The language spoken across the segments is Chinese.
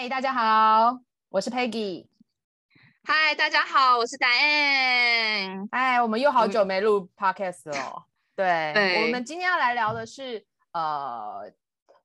嗨，大家好，我是 Peggy。嗨，大家好，我是 Diane。哎，我们又好久没录 Podcast 了。对，对，我们今天要来聊的是呃，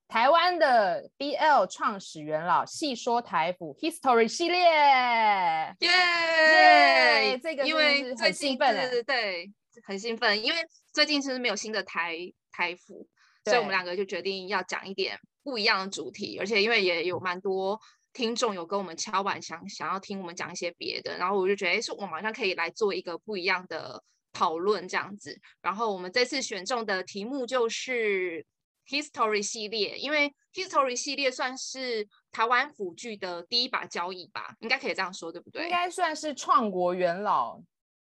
台湾的 BL 创始元老细说台服 History 系列。耶耶，这个因为很兴奋，对，很兴奋，因为最近其实没有新的台台服，所以我们两个就决定要讲一点。不一样的主题，而且因为也有蛮多听众有跟我们敲碗，想想要听我们讲一些别的，然后我就觉得，哎，是我们好像可以来做一个不一样的讨论这样子。然后我们这次选中的题目就是 History 系列，因为 History 系列算是台湾腐剧的第一把交椅吧，应该可以这样说，对不对？应该算是创国元老。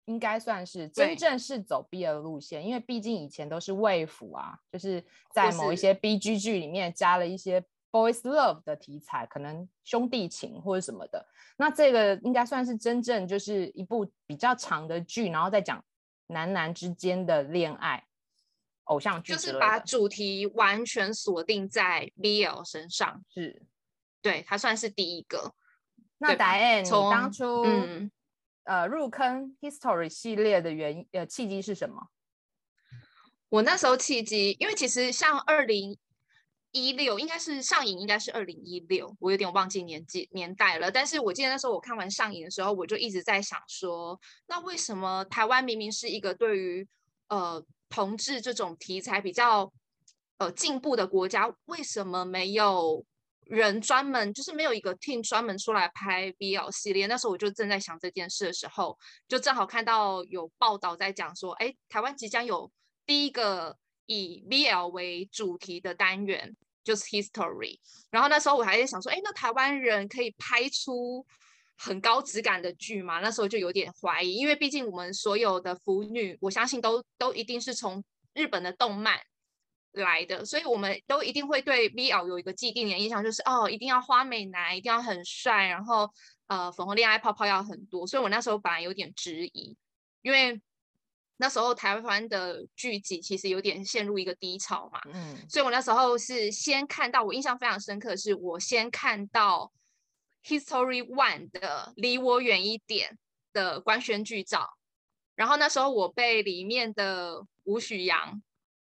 应该算是真正是走 BL 路线，因为毕竟以前都是卫腐啊，就是在某一些 BG 剧里面加了一些 boys love 的题材，可能兄弟情或者什么的。那这个应该算是真正就是一部比较长的剧，然后再讲男男之间的恋爱偶像剧，就是把主题完全锁定在 BL 身上。是，对，他算是第一个。那 Diane，你当初嗯。呃，入坑 History 系列的原因呃契机是什么？我那时候契机，因为其实像二零一六应该是上映，应该是二零一六，我有点忘记年纪年代了。但是我记得那时候我看完上映的时候，我就一直在想说，那为什么台湾明明是一个对于呃同志这种题材比较呃进步的国家，为什么没有？人专门就是没有一个 team 专门出来拍 BL 系列，那时候我就正在想这件事的时候，就正好看到有报道在讲说，哎，台湾即将有第一个以 BL 为主题的单元，就是 History。然后那时候我还在想说，哎，那台湾人可以拍出很高质感的剧吗？那时候就有点怀疑，因为毕竟我们所有的腐女，我相信都都一定是从日本的动漫。来的，所以我们都一定会对 BL 有一个既定的印象，就是哦，一定要花美男，一定要很帅，然后呃，粉红恋爱泡泡要很多。所以我那时候本来有点质疑，因为那时候台湾的剧集其实有点陷入一个低潮嘛。嗯，所以我那时候是先看到，我印象非常深刻的是，我先看到 History One 的离我远一点的官宣剧照，然后那时候我被里面的吴许阳。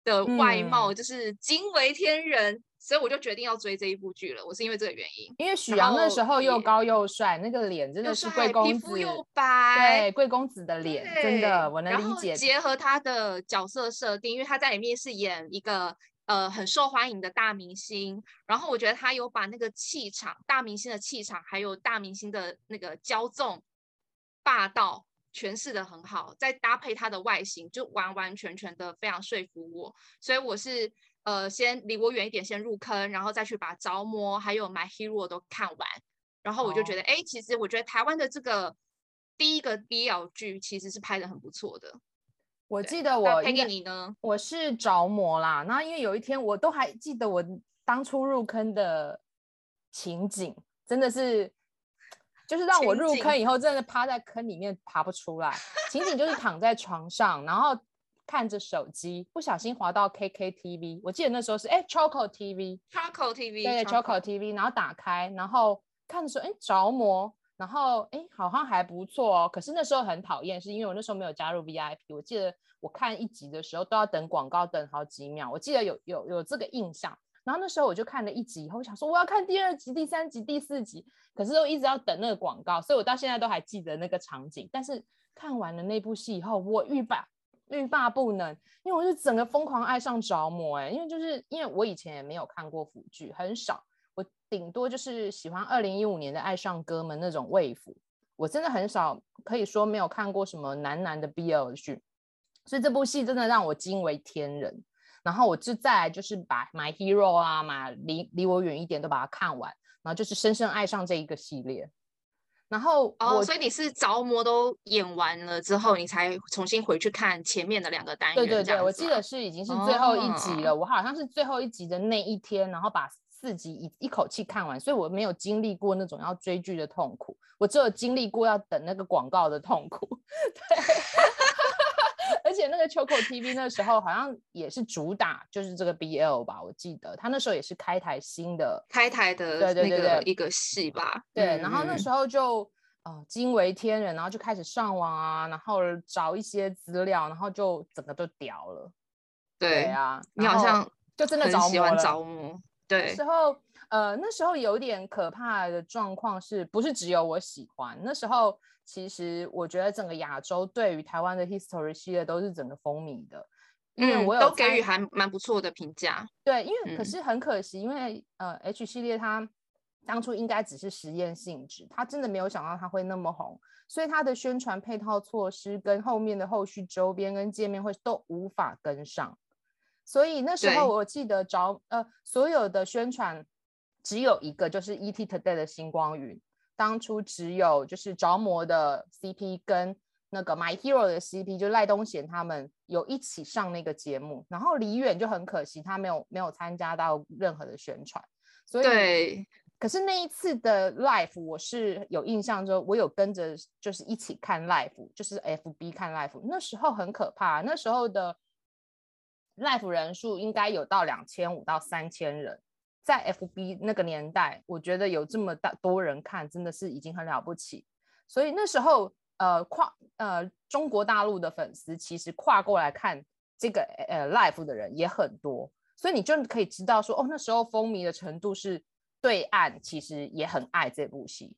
的外貌就是惊为天人，嗯，所以我就决定要追这一部剧了。我是因为这个原因，因为许阳那时候又高又帅，那个脸真的是贵公子，皮肤又白，对，贵公子的脸，真的我能理解。结合他的角色设定，因为他在里面是演一个呃很受欢迎的大明星，然后我觉得他有把那个气场，大明星的气场，还有大明星的那个骄纵霸道。诠释的很好，再搭配它的外形，就完完全全的非常说服我。所以我是呃先离我远一点，先入坑，然后再去把着魔还有 My Hero 都看完。然后我就觉得，哎、哦，其实我觉得台湾的这个第一个 BL 剧其实是拍的很不错的。我记得我配给你呢，我是着魔啦。那因为有一天我都还记得我当初入坑的情景，真的是。就是让我入坑以后，真的趴在坑里面爬不出来。情景就是躺在床上，然后看着手机，不小心滑到 KKTV。我记得那时候是哎，Choco TV，Choco TV，对，Choco TV。然后打开，然后看的时候，哎，着魔，然后哎，好像还不错哦。可是那时候很讨厌，是因为我那时候没有加入 VIP。我记得我看一集的时候都要等广告，等好几秒。我记得有有有这个印象。然后那时候我就看了一集以后，想说我要看第二集、第三集、第四集，可是都一直要等那个广告，所以我到现在都还记得那个场景。但是看完了那部戏以后，我欲罢欲罢不能，因为我是整个疯狂爱上着魔哎，因为就是因为我以前也没有看过腐剧，很少，我顶多就是喜欢二零一五年的《爱上哥们》那种卫腐，我真的很少可以说没有看过什么男男的 BL 剧，所以这部戏真的让我惊为天人。然后我就再来就是把 My Hero 啊，嘛离离我远一点都把它看完，然后就是深深爱上这一个系列。然后哦，所以你是着魔都演完了之后，你才重新回去看前面的两个单元。对对对，我记得是已经是最后一集了，哦，我好像是最后一集的那一天，然后把四集一一口气看完，所以我没有经历过那种要追剧的痛苦，我只有经历过要等那个广告的痛苦。对。而且且那个秋口 TV 那时候好像也是主打就是这个 BL 吧，我记得他那时候也是开台新的开台的对对对对一个戏吧。对，然后那时候就呃惊为天人，然后就开始上网啊，然后找一些资料，然后就整个都屌了。对，对啊，你好像就真的着喜欢着魔。对，那时候呃那时候有点可怕的状况是不是只有我喜欢？那时候。其实我觉得整个亚洲对于台湾的 History 系列都是整个风靡的，因为我有、嗯、都给予还蛮不错的评价。对，因为可是很可惜，嗯、因为呃 H 系列它当初应该只是实验性质，它真的没有想到它会那么红，所以它的宣传配套措施跟后面的后续周边跟界面会都无法跟上，所以那时候我记得找呃所有的宣传只有一个，就是 ET Today 的星光云。当初只有就是着魔的 CP 跟那个 My Hero 的 CP，就赖东贤他们有一起上那个节目，然后李远就很可惜，他没有没有参加到任何的宣传。所以，对。可是那一次的 Live 我是有印象，就我有跟着就是一起看 Live，就是 FB 看 Live，那时候很可怕，那时候的 Live 人数应该有到两千五到三千人。在 FB 那个年代，我觉得有这么大多人看，真的是已经很了不起。所以那时候，呃，跨呃中国大陆的粉丝其实跨过来看这个呃 Life 的人也很多，所以你就可以知道说，哦，那时候风靡的程度是对岸其实也很爱这部戏。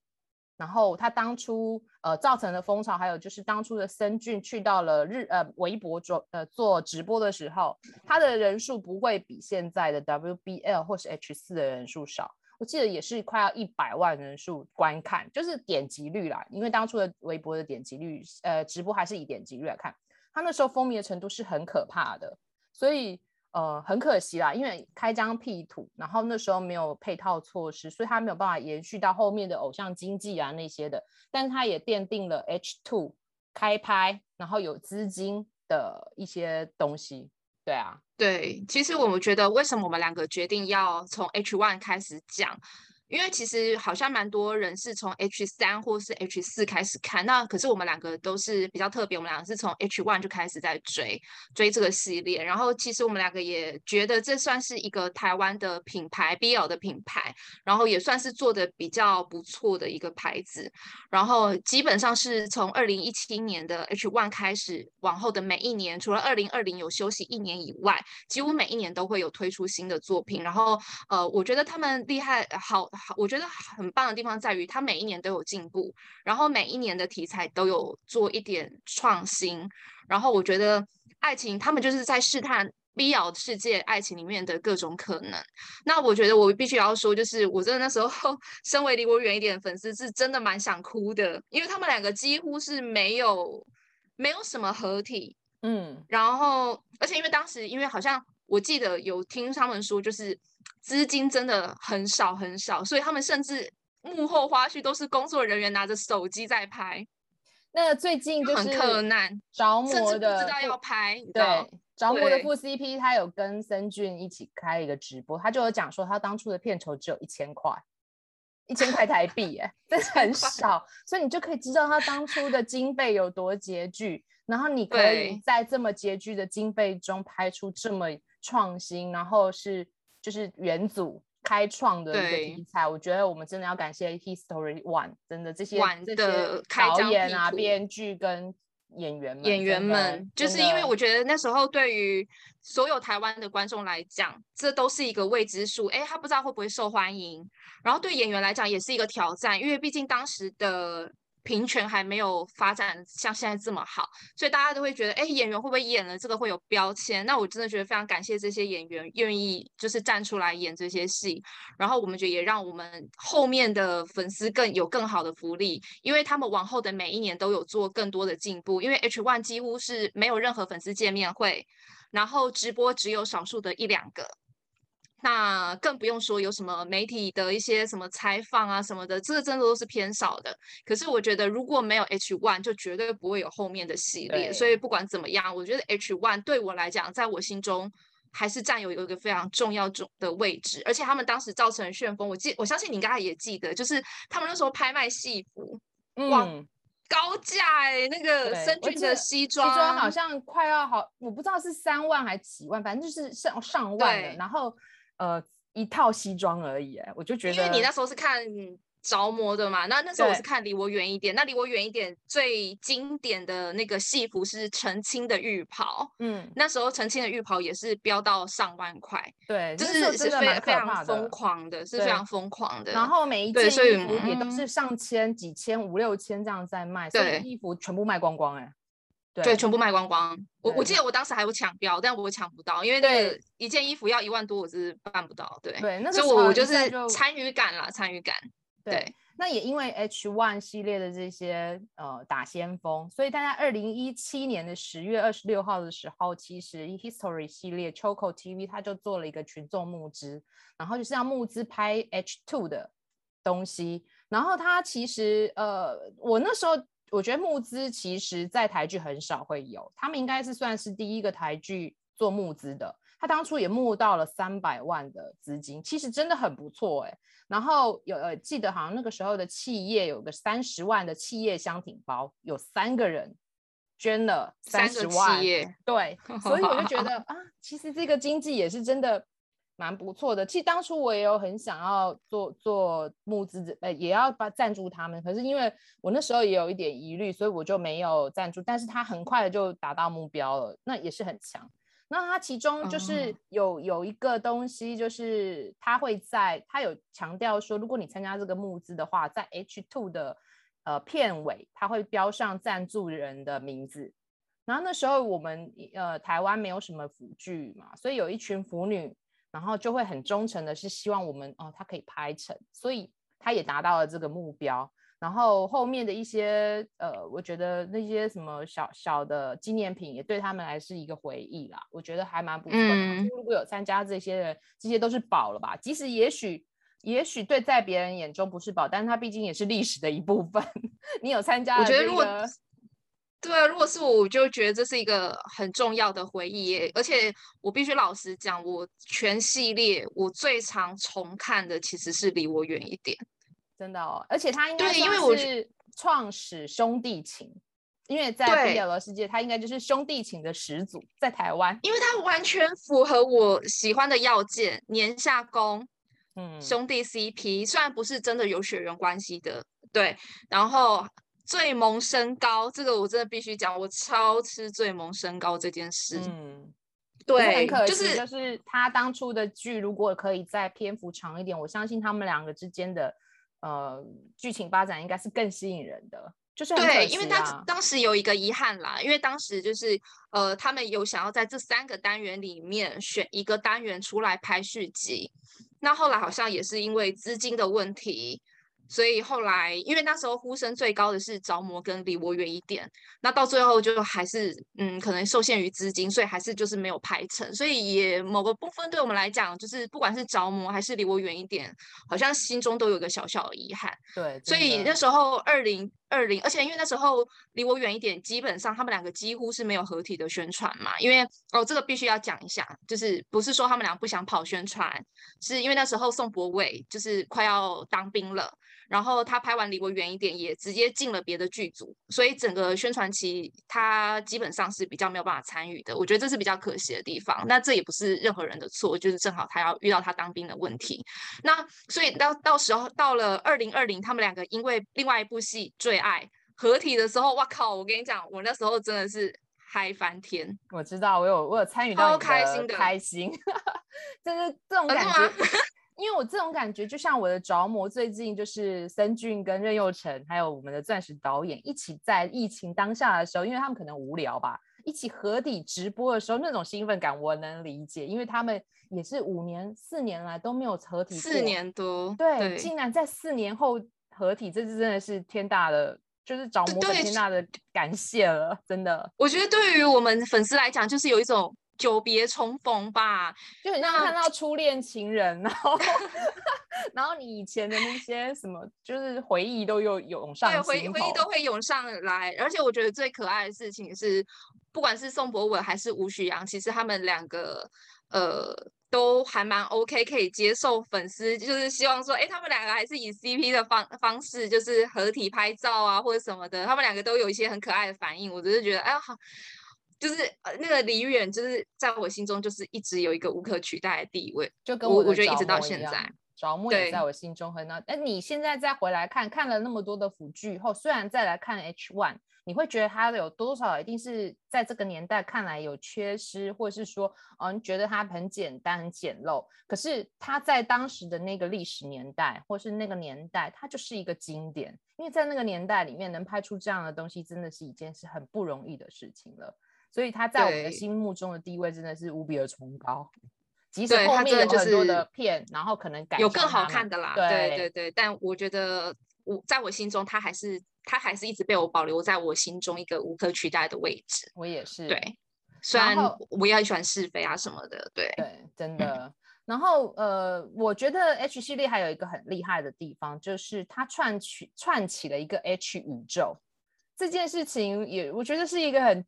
然后他当初呃造成的风潮，还有就是当初的森俊去到了日呃微博做呃做直播的时候，他的人数不会比现在的 WBL 或是 H 四的人数少。我记得也是快要一百万人数观看，就是点击率啦。因为当初的微博的点击率，呃直播还是以点击率来看，他那时候风靡的程度是很可怕的，所以。呃，很可惜啦，因为开张辟土，然后那时候没有配套措施，所以他没有办法延续到后面的偶像经济啊那些的。但是他也奠定了 H two 开拍，然后有资金的一些东西。对啊，对，其实我们觉得，为什么我们两个决定要从 H one 开始讲？因为其实好像蛮多人是从 H 三或是 H 四开始看，那可是我们两个都是比较特别，我们两个是从 H one 就开始在追追这个系列，然后其实我们两个也觉得这算是一个台湾的品牌 BL 的品牌，然后也算是做的比较不错的一个牌子，然后基本上是从二零一七年的 H one 开始，往后的每一年，除了二零二零有休息一年以外，几乎每一年都会有推出新的作品，然后呃，我觉得他们厉害好。好，我觉得很棒的地方在于，它每一年都有进步，然后每一年的题材都有做一点创新，然后我觉得爱情他们就是在试探 BL 世界爱情里面的各种可能。那我觉得我必须要说，就是我真的那时候 身为离我远一点的粉丝，是真的蛮想哭的，因为他们两个几乎是没有没有什么合体，嗯，然后而且因为当时因为好像我记得有听他们说，就是。资金真的很少很少，所以他们甚至幕后花絮都是工作人员拿着手机在拍。那最近就是很克难着魔的，甚至不知道要拍。对，着魔的副 CP 他有跟森俊一起开一个直播，他就有讲说他当初的片酬只有一千块，一千块台币，哎，这很少，所以你就可以知道他当初的经费有多拮据。然后你可以在这么拮据的经费中拍出这么创新，然后是。就是元祖开创的一个题材，我觉得我们真的要感谢 History One，真的这些这些导演啊、编剧跟演员们，演员们，就是因为我觉得那时候对于所有台湾的观众来讲，这都是一个未知数，哎，他不知道会不会受欢迎，然后对演员来讲也是一个挑战，因为毕竟当时的。平权还没有发展像现在这么好，所以大家都会觉得，哎，演员会不会演了这个会有标签？那我真的觉得非常感谢这些演员愿意就是站出来演这些戏，然后我们觉得也让我们后面的粉丝更有更好的福利，因为他们往后的每一年都有做更多的进步，因为 H One 几乎是没有任何粉丝见面会，然后直播只有少数的一两个。那更不用说有什么媒体的一些什么采访啊什么的，这个真的都是偏少的。可是我觉得如果没有 H One，就绝对不会有后面的系列。所以不管怎么样，我觉得 H One 对我来讲，在我心中还是占有有一个非常重要重的位置。而且他们当时造成旋风，我记我相信你应该也记得，就是他们那时候拍卖戏服，哇，高价哎、欸，那个森俊的西装，西装好像快要好，我不知道是三万还是几万，反正就是上上万的。然后呃，一套西装而已，哎，我就觉得，因为你那时候是看。着魔的嘛，那那时候我是看离我远一点，那离我远一点最经典的那个戏服是澄清的浴袍，嗯，那时候澄清的浴袍也是飙到上万块，对，就是是非非常疯狂的，是非常疯狂的。然后每一件衣服也都是上千、几千、五六千这样在卖，所以衣服全部卖光光，哎，对，全部卖光光。我我记得我当时还有抢标，但我抢不到，因为那个一件衣服要一万多，我是办不到，对，对，所以我就是参与感啦，参与感。对，那也因为 H One 系列的这些呃打先锋，所以大家二零一七年的十月二十六号的时候，其实 History 系列 Choco TV 它就做了一个群众募资，然后就是要募资拍 H Two 的东西。然后它其实呃，我那时候我觉得募资其实在台剧很少会有，他们应该是算是第一个台剧做募资的。他当初也募到了三百万的资金，其实真的很不错哎。然后有呃，记得好像那个时候的企业有个三十万的企业箱挺包，有三个人捐了三十万，对，所以我就觉得啊，其实这个经济也是真的蛮不错的。其实当初我也有很想要做做募资，呃，也要把赞助他们，可是因为我那时候也有一点疑虑，所以我就没有赞助。但是他很快的就达到目标了，那也是很强。那它其中就是有有一个东西，就是他会在他有强调说，如果你参加这个募资的话，在 H two 的呃片尾，他会标上赞助人的名字。然后那时候我们呃台湾没有什么辅具嘛，所以有一群腐女，然后就会很忠诚的是希望我们哦，他可以拍成，所以他也达到了这个目标。然后后面的一些呃，我觉得那些什么小小的纪念品也对他们来是一个回忆啦，我觉得还蛮不错的。嗯、如果有参加这些人，这些都是宝了吧？即使也许也许对在别人眼中不是宝，但是它毕竟也是历史的一部分。你有参加、这个？我觉得如果对啊，如果是我，我就觉得这是一个很重要的回忆耶。而且我必须老实讲，我全系列我最常重看的其实是离我远一点。真的哦，而且他应该是创始兄弟情，因为在 BL 的世界，他应该就是兄弟情的始祖，在台湾，因为他完全符合我喜欢的要件，年下攻，嗯，兄弟 CP，虽然不是真的有血缘关系的，对，然后最萌身高，这个我真的必须讲，我超吃最萌身高这件事，嗯，对，很可惜，就是就是他当初的剧如果可以再篇幅长一点，我相信他们两个之间的。呃，剧情发展应该是更吸引人的，就是、啊、对，因为他当时有一个遗憾啦，因为当时就是呃，他们有想要在这三个单元里面选一个单元出来拍续集，那后来好像也是因为资金的问题。所以后来，因为那时候呼声最高的是着魔跟离我远一点，那到最后就还是嗯，可能受限于资金，所以还是就是没有拍成。所以也某个部分对我们来讲，就是不管是着魔还是离我远一点，好像心中都有个小小的遗憾。对，所以那时候二零二零，而且因为那时候离我远一点，基本上他们两个几乎是没有合体的宣传嘛。因为哦，这个必须要讲一下，就是不是说他们俩不想跑宣传，是因为那时候宋博伟就是快要当兵了。然后他拍完离我远一点，也直接进了别的剧组，所以整个宣传期他基本上是比较没有办法参与的。我觉得这是比较可惜的地方。那这也不是任何人的错，就是正好他要遇到他当兵的问题。那所以到到时候到了二零二零，他们两个因为另外一部戏《最爱》合体的时候，哇靠！我跟你讲，我那时候真的是嗨翻天。我知道，我有我有参与到，超开心的，开心，就是这种感觉。因为我这种感觉，就像我的着魔，最近就是森俊跟任佑成，还有我们的钻石导演一起在疫情当下的时候，因为他们可能无聊吧，一起合体直播的时候，那种兴奋感我能理解，因为他们也是五年、四年来都没有合体，四年多，对，对竟然在四年后合体，这次真的是天大的，就是着魔的天大的感谢了，真的。我觉得对于我们粉丝来讲，就是有一种。久别重逢吧，就很像看到初恋情人，然后 然后你以前的那些什么，就是回忆都又涌上，对，回回忆都会涌上来。而且我觉得最可爱的事情是，不管是宋博文还是吴许阳，其实他们两个呃都还蛮 OK，可以接受粉丝，就是希望说，哎，他们两个还是以 CP 的方方式，就是合体拍照啊，或者什么的，他们两个都有一些很可爱的反应，我只是觉得，哎呀，好，就是呃，那个李宇远，就是在我心中就是一直有一个无可取代的地位，就跟我，我觉得一直到现在，着魔也在我心中很那，那，你现在再回来看看了那么多的腐剧后，虽然再来看 H One。你会觉得它有多少一定是在这个年代看来有缺失，或者是说，嗯、觉得它很简单、很简陋。可是它在当时的那个历史年代，或是那个年代，它就是一个经典。因为在那个年代里面，能拍出这样的东西，真的是一件是很不容易的事情了。所以他在我们的心目中的地位真的是无比的崇高。即使后面有很多的片，然后可能改有更好看的啦。对对对，对，但我觉得我在我心中，他还是。他还是一直被我保留在我心中一个无可取代的位置。我也是。对，虽然我也很喜欢是非啊什么的。对对，真的。嗯、然后呃，我觉得 H 系列还有一个很厉害的地方，就是它串起串起了一个 H 宇宙。这件事情也我觉得是一个很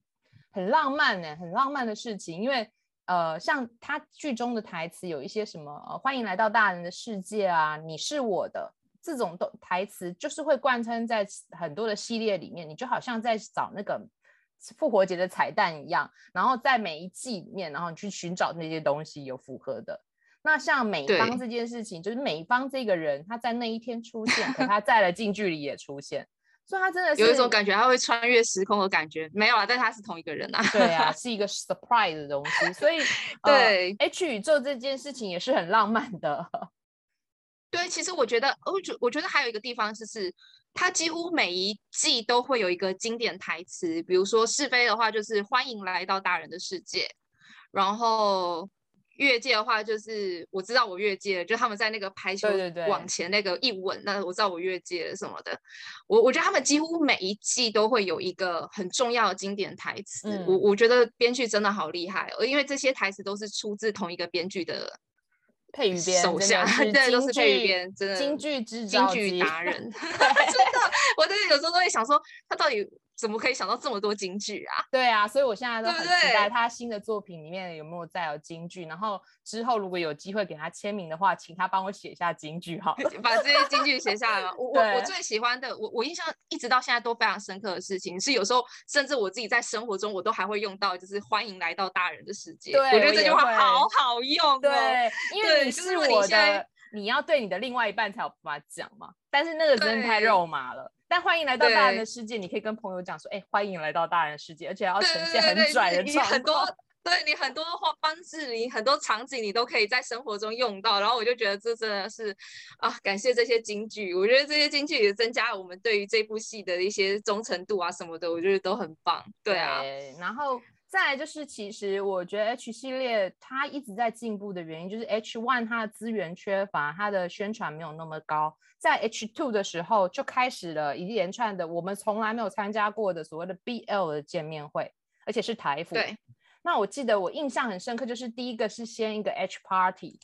很浪漫呢，很浪漫的事情。因为呃，像他剧中的台词有一些什么、呃，欢迎来到大人的世界啊，你是我的。这种都台词就是会贯穿在很多的系列里面，你就好像在找那个复活节的彩蛋一样，然后在每一季里面，然后你去寻找那些东西有符合的。那像美方这件事情，就是美方这个人他在那一天出现，可他在了近距离也出现，所以他真的是有一种感觉他会穿越时空的感觉。没有啊，但他是同一个人啊。对啊，是一个 surprise 的东西。所以对、呃、H 宇宙这件事情也是很浪漫的。对，其实我觉得，我觉我觉得还有一个地方就是，它几乎每一季都会有一个经典台词，比如说是非的话就是欢迎来到大人的世界，然后越界的话就是我知道我越界了，就他们在那个排球往前那个一吻，那我知道我越界了什么的。我我觉得他们几乎每一季都会有一个很重要的经典台词，嗯、我我觉得编剧真的好厉害，因为这些台词都是出自同一个编剧的。配语编手下，对，都是配语编，真的京剧之京剧达人，真的，我真的有时候都会想说，他到底。怎么可以想到这么多京剧啊？对啊，所以我现在都很期待他新的作品里面有没有再有京剧。然后之后如果有机会给他签名的话，请他帮我写下京剧好了，把这些京剧写下来嘛。我我我最喜欢的，我我印象一直到现在都非常深刻的事情，是有时候甚至我自己在生活中我都还会用到，就是欢迎来到大人的世界。对，我觉得这句话好好用哦。对，因为你是我的，你要对你的另外一半才有办法讲嘛。但是那个真的太肉麻了。但欢迎来到大人的世界，你可以跟朋友讲说，哎，欢迎来到大人的世界，而且要呈现很拽的状况。你很多，对你很多方式，你很多场景，你都可以在生活中用到。然后我就觉得这真的是啊，感谢这些金句。我觉得这些金句也增加了我们对于这部戏的一些忠诚度啊什么的，我觉得都很棒。对啊，对，然后。再来就是，其实我觉得 H 系列它一直在进步的原因，就是 H one 它的资源缺乏，它的宣传没有那么高。在 H two 的时候，就开始了一连串的我们从来没有参加过的所谓的 BL 的见面会，而且是台服。对。那我记得我印象很深刻，就是第一个是先一个 H party，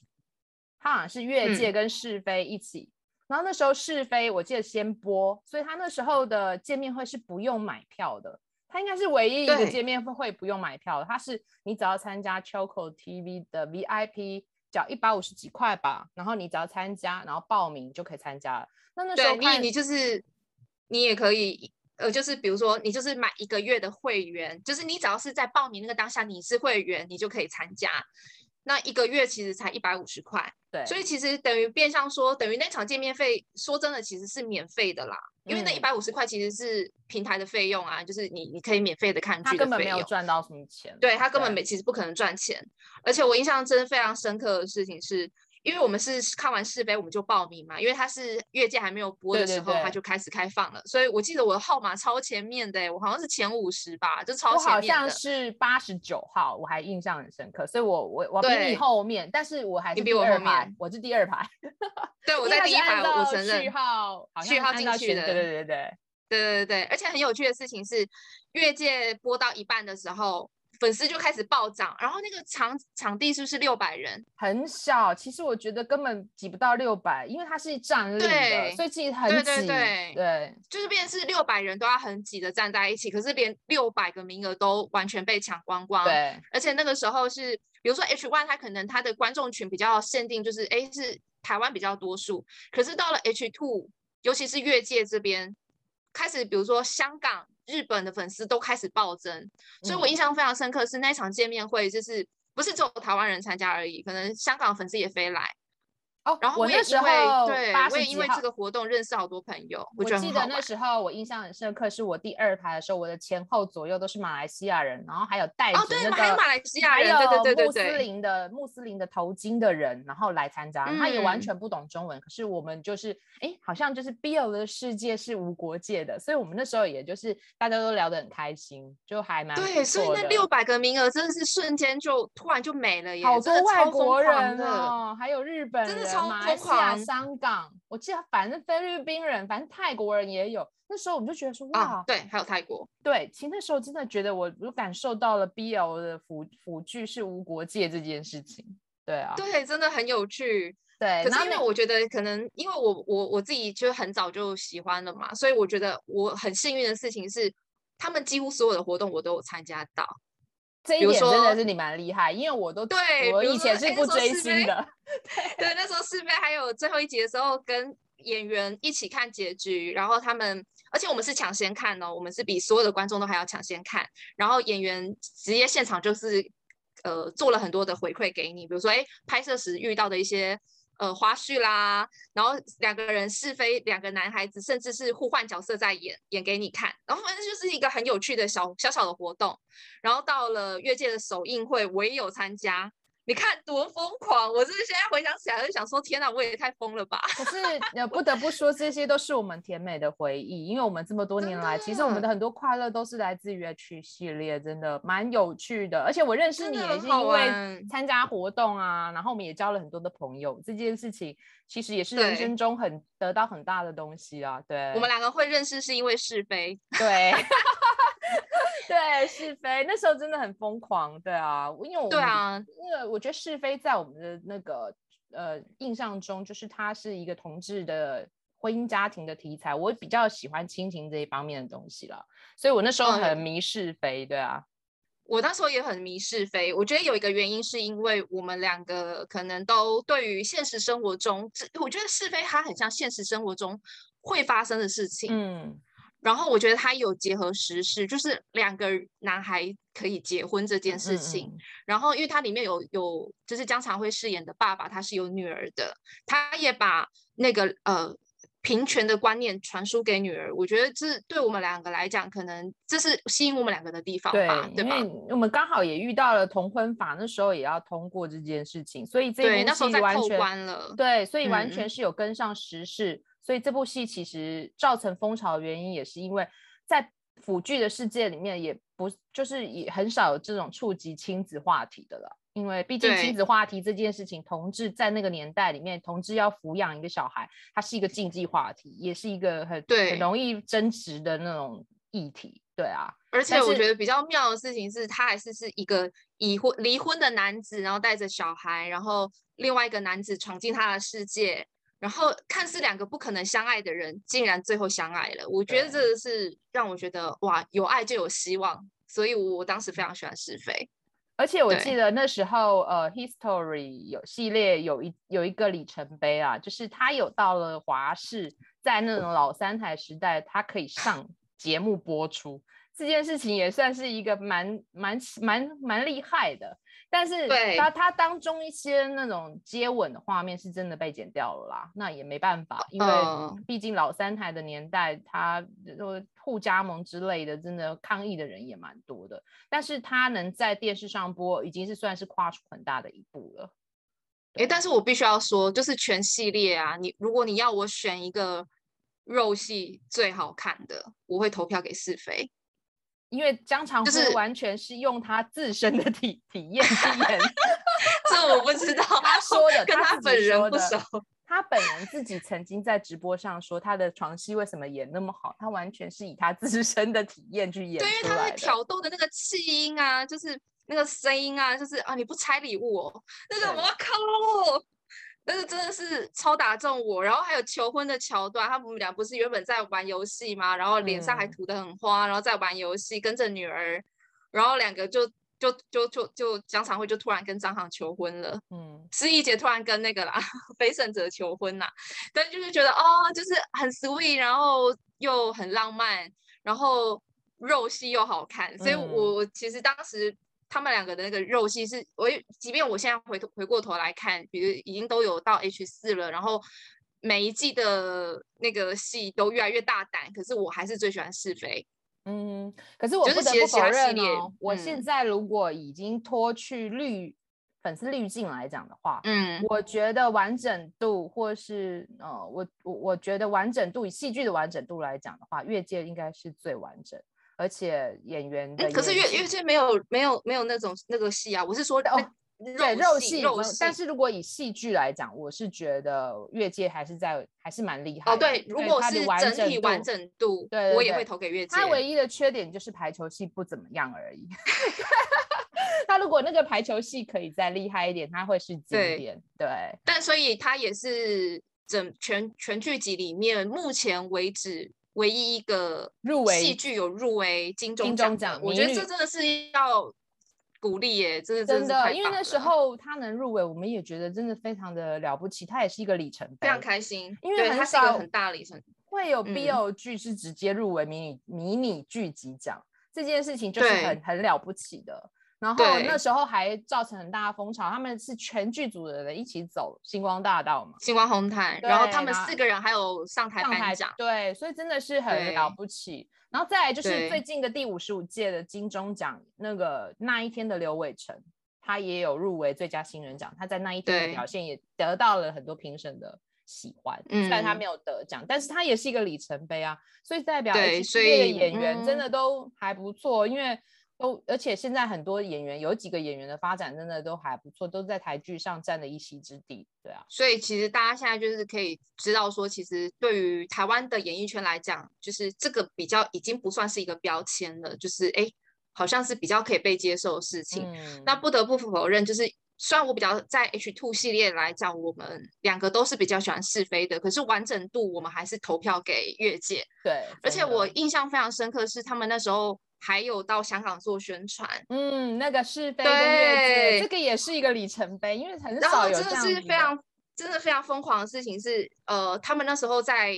它好像是越界跟是非一起，嗯、然后那时候是非我记得先播，所以他那时候的见面会是不用买票的。它应该是唯一一个见面会不用买票的，它是你只要参加 Choco TV 的 VIP，缴一百五十几块吧，然后你只要参加，然后报名就可以参加了。那那时候你你就是你也可以，呃，就是比如说你就是买一个月的会员，就是你只要是在报名那个当下你是会员，你就可以参加。那一个月其实才一百五十块，对，所以其实等于变相说，等于那场见面费，说真的其实是免费的啦。因为那一百五十块其实是平台的费用啊，嗯、就是你你可以免费的看剧的费用，他根本没有赚到什么钱，对，他根本没其实不可能赚钱，而且我印象真的非常深刻的事情是。因为我们是看完世杯我们就报名嘛，因为它是越界还没有播的时候，它就开始开放了，所以我记得我的号码超前面的、我好像是前五十吧，就超前面的。好像是八十九号，我还印象很深刻，所以我我我比你后面，但是我还是你比我后面，我是第二排。对，我在第一排，我承认。序号，序号进去的。对对对对对对对对，而且很有趣的事情是，越界播到一半的时候，粉丝就开始暴涨，然后那个场场地是不是六百人？很小，其实我觉得根本挤不到六百，因为它是站立的，所以其实很挤。对对对，对就是变成是六百人都要很挤的站在一起，可是连六百个名额都完全被抢光光。对，而且那个时候是比如说 H One，它可能它的观众群比较限定，就是哎是台湾比较多数，可是到了 H Two，尤其是越界这边开始，比如说香港、日本的粉丝都开始暴增，所以我印象非常深刻是那场见面会，就是不是只有台湾人参加而已，可能香港粉丝也飞来。哦，然后我那时候对，我也因为这个活动认识好多朋友。我，我记得那时候我印象很深刻，是我第二排的时候，我的前后左右都是马来西亚人，然后还有带着那个，哦、对，还有马来西亚人，还有对对对穆斯林的穆斯林的头巾的人，然后来参加，他也完全不懂中文，嗯、可是我们就是哎，好像就是 BL 的世界是无国界的，所以我们那时候也就是大家都聊得很开心，就还蛮对，所以那六百个名额真的是瞬间就突然就没了耶，好多外国人哦，还有日本人，真的超马来西亚。香港，我记得反正菲律宾人，反正泰国人也有。那时候我们就觉得说，哇，啊、对，还有泰国，对，其实那时候真的觉得我，我感受到了 BL 的辅辅剧是无国界这件事情。对啊，对，真的很有趣。对，可是因为我觉得可能因为我我我自己就很早就喜欢了嘛，所以我觉得我很幸运的事情是，他们几乎所有的活动我都有参加到。这一点真的是你蛮厉害，因为我都对，我以前是不追星的。对，那时候是非还有最后一集的时候，跟演员一起看结局，然后他们，而且我们是抢先看哦，我们是比所有的观众都还要抢先看，然后演员直接现场就是呃做了很多的回馈给你，比如说哎拍摄时遇到的一些。呃，花絮啦，然后两个人是非，两个男孩子，甚至是互换角色在演，演给你看。然后反正就是一个很有趣的小小小的活动。然后到了越界的首映会，我也有参加。你看多疯狂！我是现在回想起来就想说，天哪，我也太疯了吧！可是也不得不说，这些都是我们甜美的回忆，因为我们这么多年来，其实我们的很多快乐都是来自于 H 系列，真的蛮有趣的。而且我认识你也是因为参加活动啊，然后我们也交了很多的朋友，这件事情其实也是人生中很得到很大的东西啊。对，我们两个会认识是因为是非，对。对是非，那时候真的很疯狂，对啊，因为我对啊，因为我觉得是非在我们的那个呃印象中，就是它是一个同志的婚姻家庭的题材，我比较喜欢亲情这一方面的东西了，所以我那时候很迷是非，嗯、对啊，我那时候也很迷是非，我觉得有一个原因是因为我们两个可能都对于现实生活中，我觉得是非它很像现实生活中会发生的事情，嗯。然后我觉得他有结合时事，就是两个男孩可以结婚这件事情。嗯嗯，然后因为它里面有有就是江常辉饰演的爸爸，他是有女儿的，他也把那个呃平权的观念传输给女儿。我觉得这对我们两个来讲，可能这是吸引我们两个的地方吧，对，对吧？我们刚好也遇到了同婚法，那时候也要通过这件事情，所以这对那时候在完全关了，对，所以完全是有跟上时事。嗯所以这部戏其实造成风潮的原因，也是因为在腐剧的世界里面，也不就是也很少有这种触及亲子话题的了。因为毕竟亲子话题这件事情，同志在那个年代里面，同志要抚养一个小孩，它是一个禁忌话题，也是一个很很容易争执的那种议题。对啊，而且我觉得比较妙的事情是，他还是是一个已婚离婚的男子，然后带着小孩，然后另外一个男子闯进他的世界。然后看似两个不可能相爱的人，竟然最后相爱了。我觉得这个是让我觉得哇，有爱就有希望。所以我当时非常喜欢是非。而且我记得那时候，呃，History 有系列有一有一个里程碑啊，就是他有到了华视，在那种老三台时代，他可以上 节目播出。这件事情也算是一个蛮蛮蛮蛮厉害的。但是他他当中一些那种接吻的画面是真的被剪掉了啦，那也没办法，因为毕竟老三台的年代，他说互加盟之类的，真的抗议的人也蛮多的。但是他能在电视上播，已经是算是跨出很大的一步了。哎，但是我必须要说，就是全系列啊，你如果你要我选一个肉戏最好看的，我会投票给是非。因为江长辉完全是用他自身的体、就是、体验去演，这我不知道。他说的，跟他本人不熟。他本人自己曾经在直播上说，他的床戏为什么演那么好？他完全是以他自身的体验去演。对，因为他会挑逗的那个气音啊，就是那个声音啊，就是啊，你不拆礼物哦，那个我靠。但是真的是超打中我，然后还有求婚的桥段，他们俩不是原本在玩游戏吗？然后脸上还涂得很花，嗯、然后在玩游戏，跟着女儿，然后两个就就就就就江长惠就突然跟张航求婚了，嗯，失忆姐突然跟那个啦，非胜者求婚啦，但就是觉得哦，就是很 sweet，然后又很浪漫，然后肉戏又好看，所以我我其实当时他们两个的那个肉戏是，我即便我现在回头回过头来看，比如已经都有到 H 四了，然后每一季的那个戏都越来越大胆，可是我还是最喜欢是非。嗯，可是我不得不否认哦，我现在如果已经脱去滤、嗯、粉丝滤镜来讲的话，嗯，我觉得完整度或是呃，我我我觉得完整度以戏剧的完整度来讲的话，越界应该是最完整，而且演员的演、嗯，可是越越界没有没有没有那种那个戏啊，我是说哦。对肉戏，肉戏，但是如果以戏剧来讲，我是觉得越界还是在还是蛮厉害的。哦，对，如果是整体完整度，对，对，对，我也会投给越界。他唯一的缺点就是排球戏不怎么样而已。他如果那个排球戏可以再厉害一点，他会是经典。对，对，但所以他也是整全全剧集里面目前为止唯一一个入围戏剧有入围金钟奖。我觉得这真的是要。鼓励耶，真的真的，因为那时候他能入围，我们也觉得真的非常的了不起，他也是一个里程碑，非常开心，因为他是一个很大的里程，会有 BL 剧是直接入围迷你、嗯、迷你剧集奖，这件事情就是很很了不起的。然后那时候还造成很大的风潮，他们是全剧组的人一起走星光大道嘛，星光红毯，然后他们四个人还有上台颁奖，对，所以真的是很了不起。然后再来就是最近的第五十五届的金钟奖，那个那一天的刘伟成，他也有入围最佳新人奖，他在那一天的表现也得到了很多评审的喜欢。虽然他没有得奖，但是他也是一个里程碑啊，所以代表这些的演员真的都还不错，因为。都，而且现在很多演员，有几个演员的发展真的都还不错，都在台剧上占了一席之地，对啊。所以其实大家现在就是可以知道说，其实对于台湾的演艺圈来讲，就是这个比较已经不算是一个标签了，就是哎，好像是比较可以被接受的事情。嗯。那不得不否认，就是虽然我比较在 H Two 系列来讲，我们两个都是比较喜欢是非的，可是完整度我们还是投票给越界。对。而且我印象非常深刻是他们那时候。还有到香港做宣传，嗯，那个是非跟越界，这个也是一个里程碑，因为很少有这样的。真的是非常，真的非常疯狂的事情是，呃，他们那时候在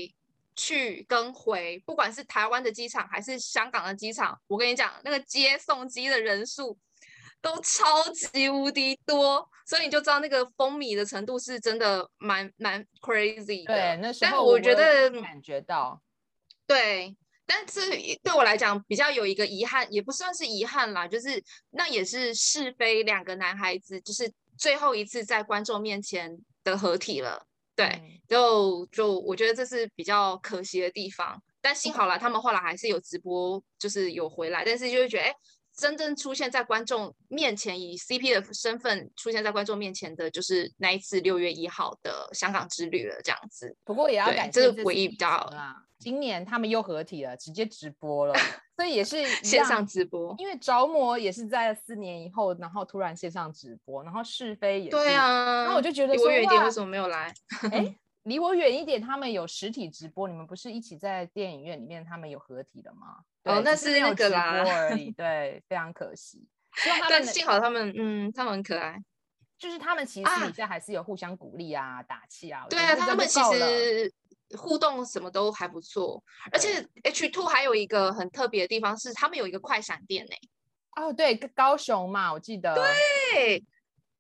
去跟回，不管是台湾的机场还是香港的机场，我跟你讲，那个接送机的人数都超级无敌多，所以你就知道那个风靡的程度是真的蛮蛮 crazy 的。对，那时候我觉得感觉到，对。但是对我来讲，比较有一个遗憾，也不算是遗憾啦，就是那也是是非两个男孩子，就是最后一次在观众面前的合体了。对，嗯、就就我觉得这是比较可惜的地方。但幸好啦，他们后来还是有直播，就是有回来。但是就会觉得，哎，真正出现在观众面前，以 CP 的身份出现在观众面前的，就是那一次六月一号的香港之旅了，这样子。不过也要感谢这是唯一比较啊。今年他们又合体了，直接直播了，所以也是线上直播。因为着魔也是在四年以后，然后突然线上直播，然后是非也是。对啊，那我就觉得离我远一点，为什么没有来？哎，离我远一点，他们有实体直播，你们不是一起在电影院里面，他们有合体的吗？哦，那是那个啦。对，非常可惜。但幸好他们，嗯，他们很可爱。就是他们其实底下还是有互相鼓励啊、打气啊。对啊，他们其实。互动什么都还不错，而且 H Two 还有一个很特别的地方是，他们有一个快闪店呢。哦，对，高雄嘛，我记得。对，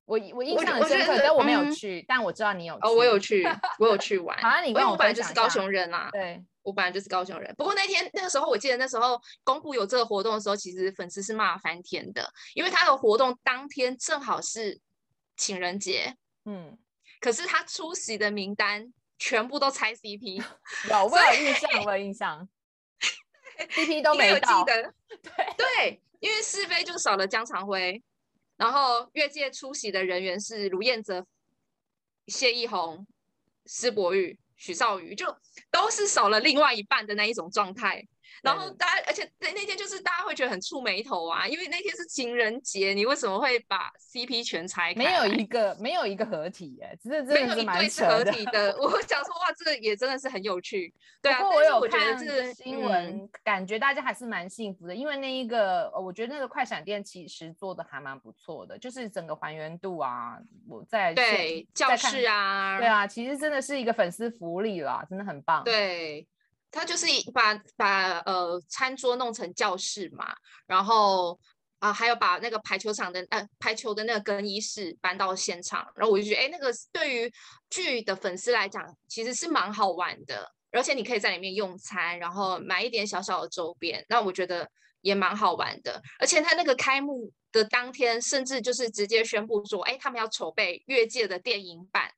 我我印象很深刻，但我没有去，但我知道你有去。哦，我有去，我有去 玩。好像你跟我本来就是高雄人啊。对，我本来就是高雄人。不过那天那个时候，我记得那时候公布有这个活动的时候，其实粉丝是骂翻天的，因为他的活动当天正好是情人节。嗯。可是他出席的名单。全部都猜 CP，有我有印象，我有印象，CP 都没到。对对，因为是非就少了江长辉，然后越界出席的人员是卢彦泽、谢意宏、施柏宇、许绍宇，就都是少了另外一半的那一种状态。然后大家，而且那那天就是大家会觉得很触眉头啊，因为那天是情人节，你为什么会把 CP 全拆开？没有一个没有一个合体哎，真的真的是蛮扯的。合体的，我想说哇，这个也真的是很有趣。对啊，不过我有看这个新闻，嗯、感觉大家还是蛮幸福的，因为那一个，我觉得那个快闪店其实做的还蛮不错的，就是整个还原度啊，我在对教室啊，对啊，其实真的是一个粉丝福利啦，真的很棒。对。他就是把把呃餐桌弄成教室嘛，然后啊、还有把那个排球场的呃排球的那个更衣室搬到现场，然后我就觉得哎，那个对于剧的粉丝来讲其实是蛮好玩的，而且你可以在里面用餐，然后买一点小小的周边，那我觉得也蛮好玩的。而且他那个开幕的当天，甚至就是直接宣布说，哎，他们要筹备越界的电影版，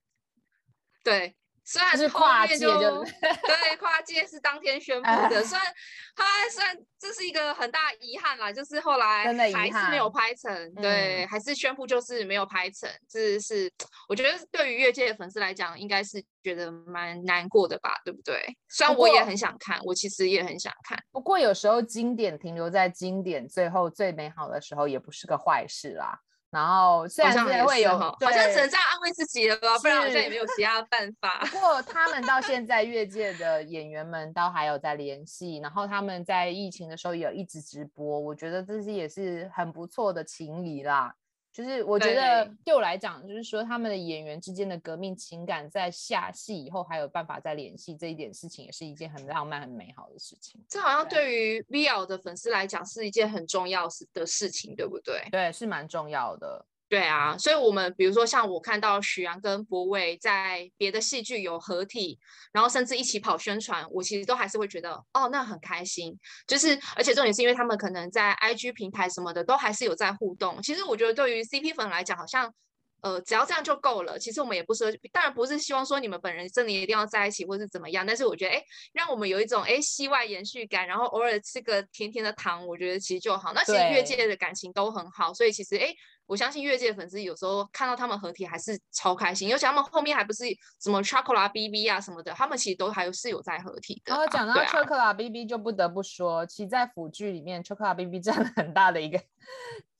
对。虽然是跨界就 对，跨界是当天宣布的，虽然 他虽然这是一个很大遗憾啦，就是后来还是没有拍成，对，还是宣布就是没有拍成，这是我觉得对于越界的粉丝来讲，应该是觉得蛮难过的吧，对不对？虽然我也很想看，我其实也很想看，不过有时候经典停留在经典最后最美好的时候，也不是个坏事啦。然后虽然是会有，好像只能这样安慰自己了吧，不然好像也没有其他办法。不过他们到现在 越界的演员们都还有在联系，然后他们在疫情的时候也有一直直播，我觉得这是也是很不错的情谊啦。就是我觉得对我来讲，就是说他们的演员之间的革命情感，在下戏以后还有办法再联系，这一点事情也是一件很浪漫、很美好的事情。这好像对于 VL 的粉丝来讲是一件很重要的事情，对不对？对，是蛮重要的。对啊，所以，我们比如说像我看到许阳跟博伟在别的戏剧有合体，然后甚至一起跑宣传，我其实都还是会觉得，哦，那很开心。就是，而且重点是因为他们可能在 IG 平台什么的都还是有在互动。其实我觉得对于 CP 粉来讲，好像。呃，只要这样就够了。其实我们也不是，当然不是希望说你们本人真的一定要在一起，或是怎么样。但是我觉得，哎，让我们有一种哎戏外延续感，然后偶尔吃个甜甜的糖，我觉得其实就好。那其实越界的感情都很好，所以其实哎，我相信越界的粉丝有时候看到他们合体还是超开心。尤其他们后面还不是什么 Chocolate BB 啊什么的，他们其实都还是有在合体的。然后讲到 Chocolate BB，就不得不说，啊、其实在腐剧里面，Chocolate BB 占了很大的一个。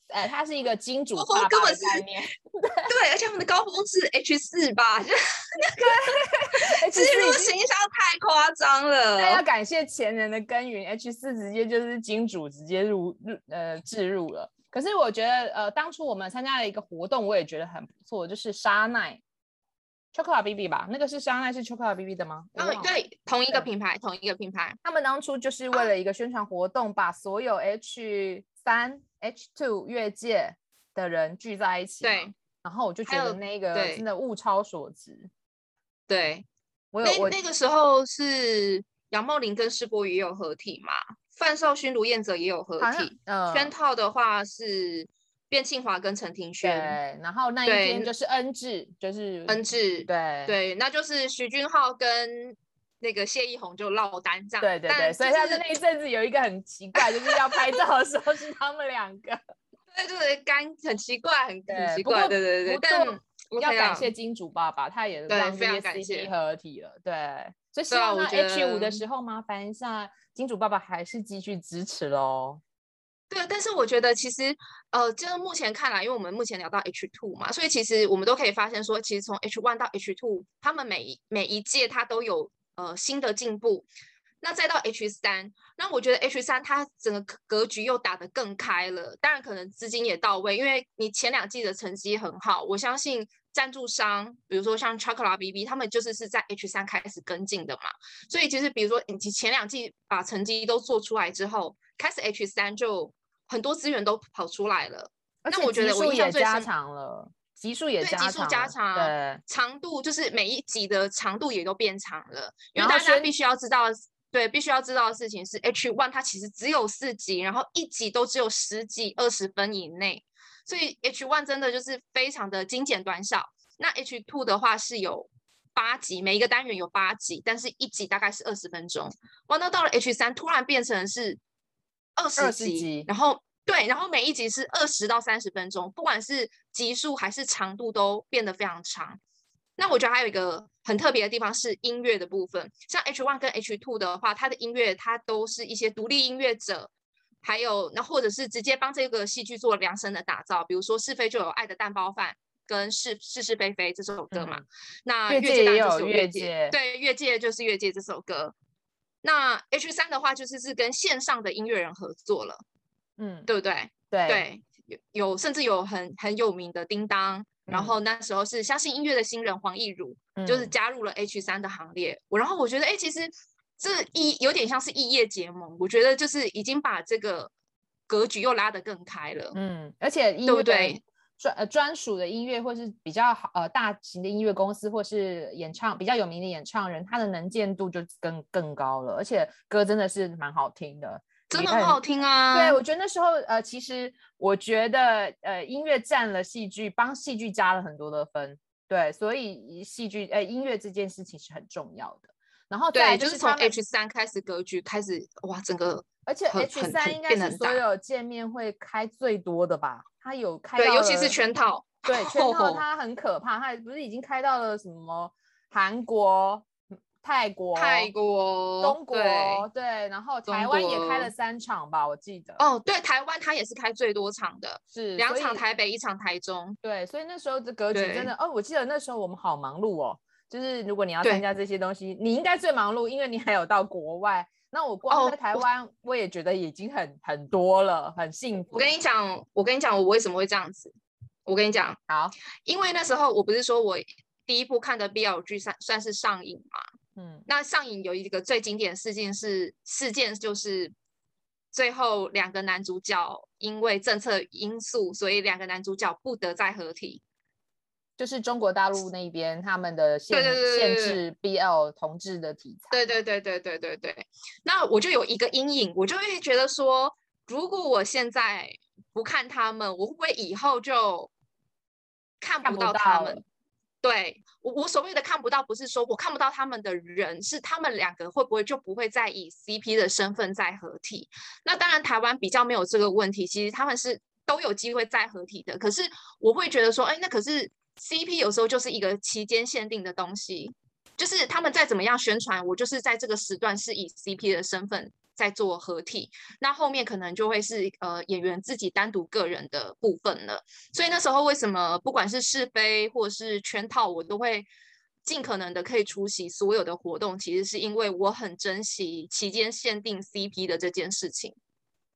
哎，他是一个金主爸爸的概念，对，对，而且他们的高峰是 H 四吧，就那个植入形象太夸张了。那要感谢前人的耕耘，H 四直接就是金主直接入入呃置入了。可是我觉得呃，当初我们参加了一个活动，我也觉得很不错，就是沙奈 Chocolate BB 吧，那个是沙奈是 Chocolate BB 的吗？嗯，对，同一个品牌，同一个品牌。他们当初就是为了一个宣传活动，把所有 H 三。H two 越界的人聚在一起，对，然后我就觉得那个真的物超所值。对，我有那我那个时候是杨茂林跟世博宇也有合体嘛，范少勋、卢彦泽也有合体。嗯，圈套的话是卞庆华跟陈庭轩，对，然后那一天就是恩智，就是恩智，对对，那就是徐俊浩跟。那个谢依红就落单这样，对对对，但所以他是那一阵子有一个很奇怪，就是要拍照的时候是他们两个，对，就是干很奇怪，很很奇怪，对对对。但要感谢金主爸爸，他也让这些 CP 合体了，对。所以希望 H 五的时候麻烦一下金主爸爸还是继续支持喽。对，但是我觉得其实呃，就是目前看来，因为我们目前聊到 H two 嘛，所以其实我们都可以发现说，其实从 H one 到 H two，他们每每一届他都有。呃，新的进步，那再到 H 三，那我觉得 H 三它整个格局又打得更开了。当然，可能资金也到位，因为你前两季的成绩很好，我相信赞助商，比如说像 Chocolate BB，他们就是是在 H 三开始跟进的嘛。所以其实，比如说你前两季把成绩都做出来之后，开始 H 三就很多资源都跑出来了。那我觉得我印象最深了。集数也加长，集数加长，对，长度就是每一集的长度也都变长了。因为大家必须要知道，对，必须要知道的事情是，H one 它其实只有四集，然后一集都只有十几二十分以内，所以 H one 真的就是非常的精简短小。那 H two 的话是有八集，每一个单元有八集，但是一集大概是二十分钟。哇，那到了 H 三突然变成是二十集，然后。对，然后每一集是二十到三十分钟，不管是集数还是长度都变得非常长。那我觉得还有一个很特别的地方是音乐的部分，像 H One 跟 H Two 的话，它的音乐它都是一些独立音乐者，还有那或者是直接帮这个戏剧做量身的打造，比如说是非就有爱的蛋包饭跟是是是非非这首歌嘛。嗯、那越界就是越界，对，越界就是越界这首歌。那 H 三的话就是是跟线上的音乐人合作了，嗯，对不对？对对，有有甚至有很很有名的叮当。然后那时候是相信音乐的新人黄义儒，嗯、就是加入了 H 三的行列。我然后我觉得，哎，其实这一有点像是异业结盟。我觉得就是已经把这个格局又拉得更开了。嗯，而且音乐对不对？专呃专属的音乐，或是比较好呃大型的音乐公司，或是演唱比较有名的演唱人，他的能见度就更更高了。而且歌真的是蛮好听的。真的很好听啊！对，我觉得那时候，呃，其实我觉得，呃，音乐占了戏剧，帮戏剧加了很多的分。对，所以戏剧，呃，音乐这件事情是很重要的。然后对就是从 H 三开始格局开始，哇，整个而且 H 三应该是所有见面会开最多的吧？它有开，对，尤其是全套，对，全套 它很可怕，它不是已经开到了什么韩国？泰国、泰国、中国，对，对，然后台湾也开了三场吧，我记得。哦，对，台湾它也是开最多场的，是两场台北，一场台中。对，所以那时候的格局真的，哦，我记得那时候我们好忙碌哦。就是如果你要参加这些东西，你应该最忙碌，因为你还有到国外。那我光在台湾，我也觉得已经很很多了，很幸福。我跟你讲，我跟你讲，我为什么会这样子？我跟你讲，好，因为那时候我不是说我第一部看的 BL 剧算算是上瘾嘛。嗯，那上瘾有一个最经典的事件是事件，就是最后两个男主角因为政策因素，所以两个男主角不得再合体。就是中国大陆那边他们的限限制 BL 同志的题材。对对对对对对对。那我就有一个阴影，我就会觉得说，如果我现在不看他们，我会不会以后就看不到他们？对我，我所谓的看不到，不是说我看不到他们的人，是他们两个会不会就不会再以 CP 的身份再合体？那当然，台湾比较没有这个问题，其实他们是都有机会再合体的。可是我会觉得说，哎，那可是 CP 有时候就是一个期间限定的东西，就是他们再怎么样宣传，我就是在这个时段是以 CP 的身份。在做合体，那后面可能就会是呃演员自己单独个人的部分了。所以那时候为什么不管是是非或是圈套，我都会尽可能的可以出席所有的活动。其实是因为我很珍惜期间限定 CP 的这件事情。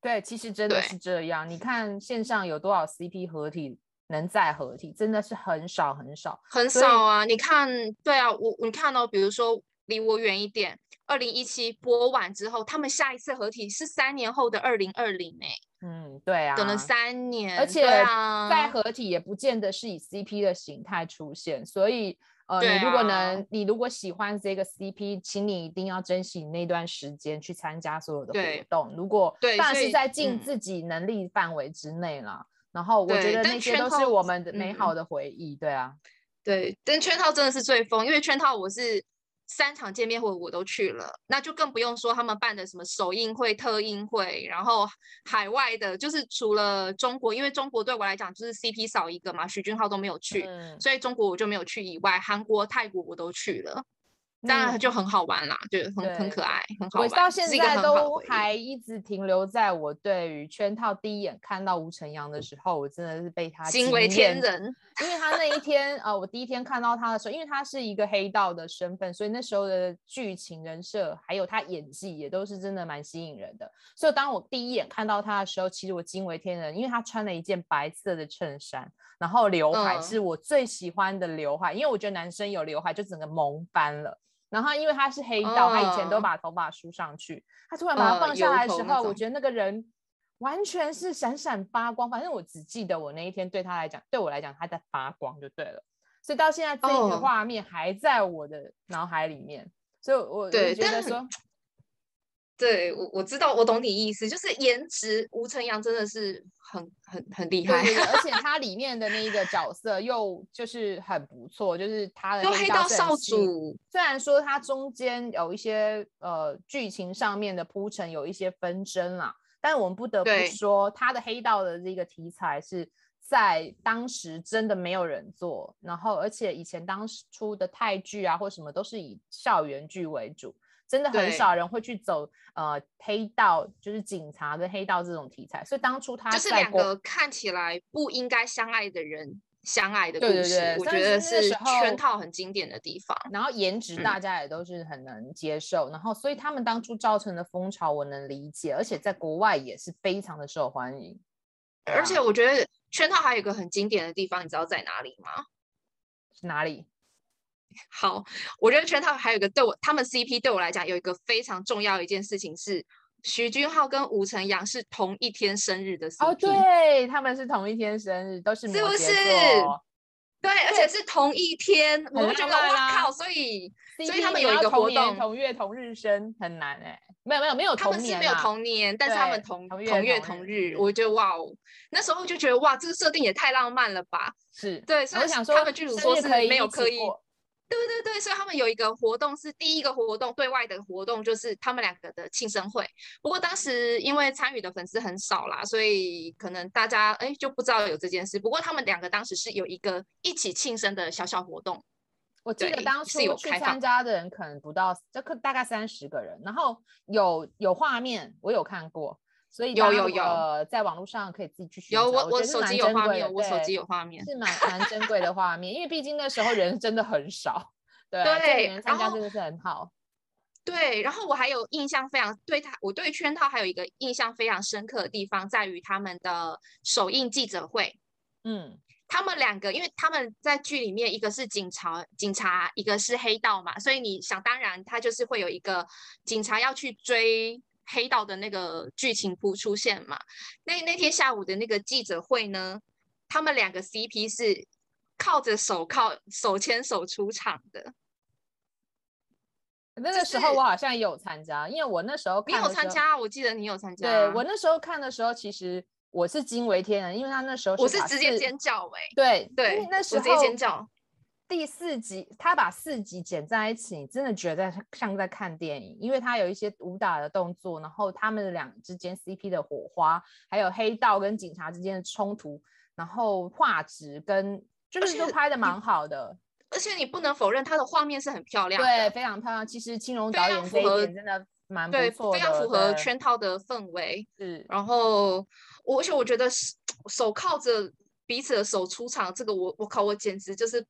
对，其实真的是这样。你看线上有多少 CP 合体能再合体，真的是很少很少很少啊！你看，对啊，我你看到、哦、比如说离我远一点。二零一七播完之后，他们下一次合体是三年后的二零二零哎，嗯，对啊，等了三年，而且再合体也不见得是以 CP 的形态出现，所以呃，啊、你如果能，你如果喜欢这个 CP，请你一定要珍惜那段时间去参加所有的活动。如果当然是在尽自己能力范围之内了，嗯、然后我觉得那些都是我们的美好的回忆，对啊，对，但圈套真的是最疯，因为圈套我是。三场见面会我都去了，那就更不用说他们办的什么首映会、特映会，然后海外的，就是除了中国，因为中国对我来讲就是 CP 少一个嘛，徐俊浩都没有去，嗯、所以中国我就没有去以外，韩国、泰国我都去了。当然就很好玩啦，就很对很可爱，很好玩。我到现在都还一直停留在我对于圈套第一眼看到吴承阳的时候，我真的是被他惊为天人。因为他那一天，呃，我第一天看到他的时候，因为他是一个黑道的身份，所以那时候的剧情人设还有他演技也都是真的蛮吸引人的。所以当我第一眼看到他的时候，其实我惊为天人，因为他穿了一件白色的衬衫，然后刘海是我最喜欢的刘海，嗯、因为我觉得男生有刘海就整个萌翻了。然后，因为他是黑道，他以前都把头发梳上去。他突然把它放下来的时候，我觉得那个人完全是闪闪发光。反正我只记得我那一天对他来讲，对我来讲他在发光就对了。所以到现在这个画面还在我的脑海里面。所以我我觉得说。对，我我知道，我懂你意思，就是颜值，吴承阳真的是很很很厉害，而。且他里面的那一个角色又就是很不错，就是他的黑道少主，虽然说他中间有一些呃剧情上面的铺陈有一些纷争啦，但我们不得不说，对他的黑道的这个题材是在当时真的没有人做，然后而且以前当时出的泰剧啊或什么都是以校园剧为主，真的很少人会去走呃黑道，就是警察跟黑道这种题材。所以当初他就是两个看起来不应该相爱的人相爱的故事，对对对，我觉得是圈套很经典的地方。然后颜值大家也都是很能接受，嗯、然后所以他们当初造成的风潮我能理解，而且在国外也是非常的受欢迎。而且我觉得圈套还有一个很经典的地方，你知道在哪里吗？哪里？好，我觉得圈套还有一个对我他们 CP 对我来讲有一个非常重要的一件事情是，徐君浩跟吴承洋是同一天生日的 CP。哦，对，他们是同一天生日，都是。是不是？对，而且是同一天，我就觉得哇靠，所以所以他们有一个活动，同月同日生很难哎，没有没有没有，他们是没有同年，但是他们同同月同日，我觉得哇哦，那时候就觉得哇，这个设定也太浪漫了吧？是对，所以我想说他们剧组说是没有刻意。对对对，所以他们有一个活动是第一个活动，对外的活动就是他们两个的庆生会。不过当时因为参与的粉丝很少啦，所以可能大家哎就不知道有这件事。不过他们两个当时是有一个一起庆生的小小活动。我记得当初去参加的人可能不到，这可大概三十个人，然后有有画面，我有看过，所以有有有在网络上可以自己去寻找。有我我手机有画面，我手机有画面，是蛮蛮珍贵的画面，因为毕竟那时候人真的很少。对，对，参加真的是很好。对，然后我还有印象非常对他，我对圈套还有一个印象非常深刻的地方，在于他们的首映记者会。嗯，他们两个，因为他们在剧里面，一个是警察，警察，一个是黑道嘛，所以你想当然，他就是会有一个警察要去追黑道的那个剧情铺出现嘛。那那天下午的那个记者会呢，他们两个 CP 是靠着手铐手牵手出场的。那个时候我好像也有参加，因为我那时候看你有参加，我记得你有参加。对，我那时候看的时候，其实我是惊为天人，因为他那时候是我是直接尖叫哎、欸，对对，那时候直接尖叫。第四集他把四集剪在一起，你真的觉得像在看电影，因为他有一些武打的动作，然后他们俩之间 CP 的火花，还有黑道跟警察之间的冲突，然后画质跟就是都拍的蛮好的。而且你不能否认，它的画面是很漂亮的，对，非常漂亮。其实青龙导演这一点真的蛮不错的，非常符合圈套的氛围。是，然后我而且我觉得手靠着彼此的手出场，这个我我靠，我简直就是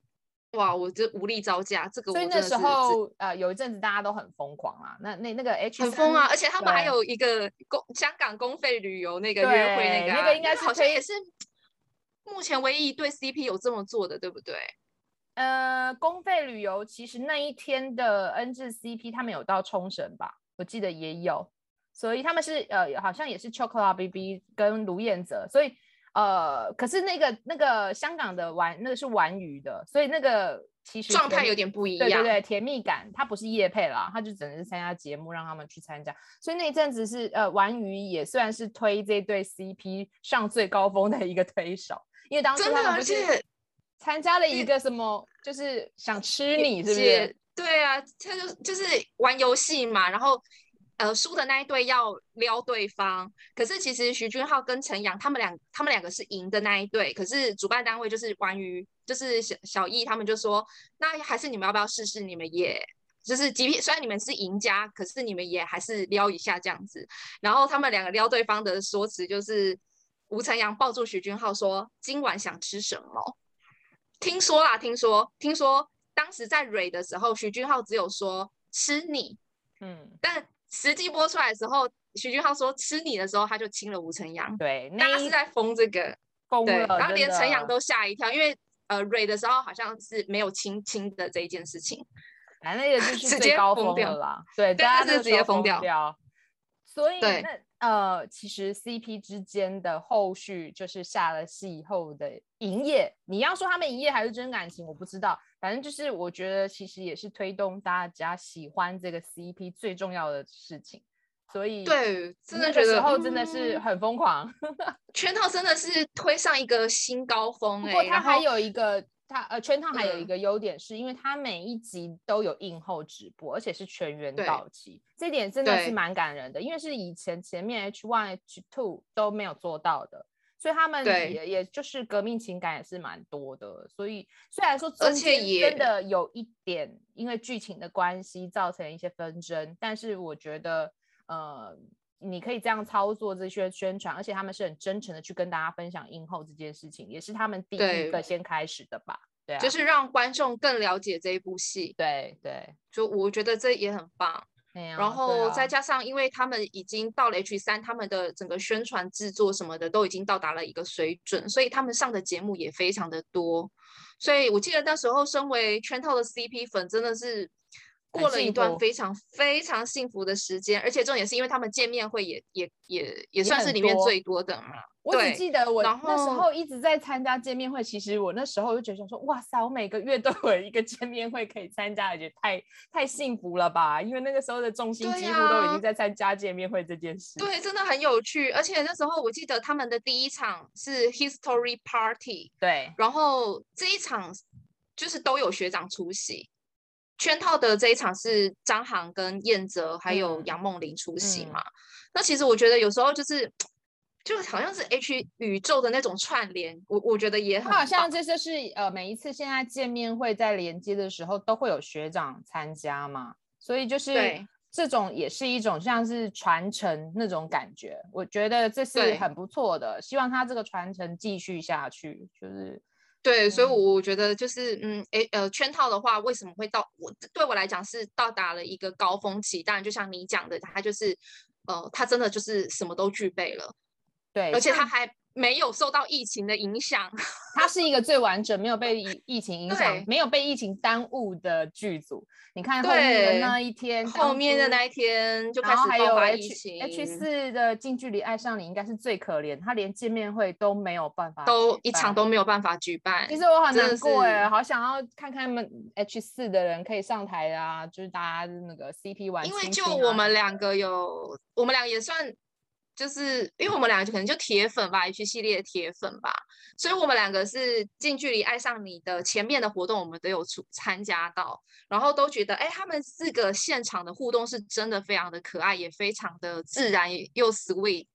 哇，我这无力招架。这个我所以那时候呃有一阵子大家都很疯狂啊，那那那个 H 很疯啊，而且他们还有一个公香港公费旅游那个约会那个、啊、那个应该是好像也是目前唯一一对 CP 有这么做的，对不对？呃，公费旅游其实那一天的 N 字 CP 他们有到冲绳吧？我记得也有，所以他们是呃好像也是 Chocolate BB 跟卢彦泽，所以呃可是那个那个香港的玩那个是玩鱼的，所以那个其实状态有点不一样，对对对，甜蜜感他不是夜配啦，他就只能是参加节目让他们去参加，所以那一阵子是呃玩鱼也算是推这对 CP 上最高峰的一个推手，因为当时他们不是。参加了一个什么，就是想吃你，是不是？对啊，他就就是玩游戏嘛，然后呃输的那一队要撩对方，可是其实徐俊浩跟陈阳他们两他们两个是赢的那一队，可是主办单位就是关于就是小小易他们就说，那还是你们要不要试试？你们也就是即便虽然你们是赢家，可是你们也还是撩一下这样子。然后他们两个撩对方的说辞就是吴晨阳抱住徐俊浩说：“今晚想吃什么？”听说啦，听说，听说，当时在蕊的时候，徐俊浩只有说吃你，嗯，但实际播出来的时候，徐俊浩说吃你的时候，他就亲了吴承阳，对，大家是在封这个，封了，然后连陈阳都吓一跳，因为呃蕊的时候好像是没有亲亲的这一件事情，反正那个就是最高峰的啦，对，大家是直接封掉，所以那。呃，其实 CP 之间的后续就是下了戏以后的营业，你要说他们营业还是真感情，我不知道。反正就是我觉得其实也是推动大家喜欢这个 CP 最重要的事情。所以对，真的觉得时候真的是很疯狂，圈套真的是推上一个新高峰，欸。不过它还有一个。它呃，圈套还有一个优点，是因为它每一集都有映后直播，而且是全员到齐，这点真的是蛮感人的。因为是以前前面 H one H two 都没有做到的，所以他们也也就是革命情感也是蛮多的。所以虽然说而且也真的有一点因为剧情的关系造成一些纷争，但是我觉得呃。你可以这样操作这些宣传，而且他们是很真诚的去跟大家分享映后这件事情，也是他们第一个先开始的吧？对，对啊，就是让观众更了解这一部戏。对对，就我觉得这也很棒。然后再加上，因为他们已经到了 H 三，他们的整个宣传制作什么的都已经到达了一个水准，所以他们上的节目也非常的多。所以我记得那时候，身为圈套的 CP 粉，真的是。过了一段非常非常幸福的时间，而且重点是因为他们见面会也也也也算是里面最多的嘛。我只记得我那时候一直在参加见面会，其实我那时候就觉得说，哇塞，我每个月都有一个见面会可以参加，而且太太幸福了吧？因为那个时候的重心几乎都已经在参加见面会这件事。对啊，对，真的很有趣。而且那时候我记得他们的第一场是 History Party，对，然后这一场就是都有学长出席。圈套的这一场是张航跟燕哲还有杨梦玲出席嘛？嗯嗯、那其实我觉得有时候就是，就好像是 H 宇宙的那种串联，我我觉得也很好像这就是呃每一次现在见面会在连接的时候都会有学长参加嘛，所以就是这种也是一种像是传承那种感觉，我觉得这是很不错的，希望他这个传承继续下去，就是。对，所以，我我觉得就是，嗯，诶，呃，圈套的话，为什么会到我对我来讲是到达了一个高峰期？当然，就像你讲的，他就是，呃，他真的就是什么都具备了，对，而且他还。没有受到疫情的影响，它是一个最完整、没有被疫情影响、没有被疫情耽误的剧组。你看后面的那一天，后面的那一天就开始爆发疫情。H 四的近距离爱上你应该是最可怜，他连见面会都没有办法，都一场都没有办法举办。其实我很难过哎，好想要看看他们 H 四的人可以上台啊，就是大家那个 CP 玩、啊。因为就我们两个有，我们俩也算。就是因为我们两个就可能就铁粉吧，H 系列的铁粉吧，所以我们两个是近距离爱上你的前面的活动，我们都有出参加到，然后都觉得，哎，他们四个现场的互动是真的非常的可爱，也非常的自然又 sweet。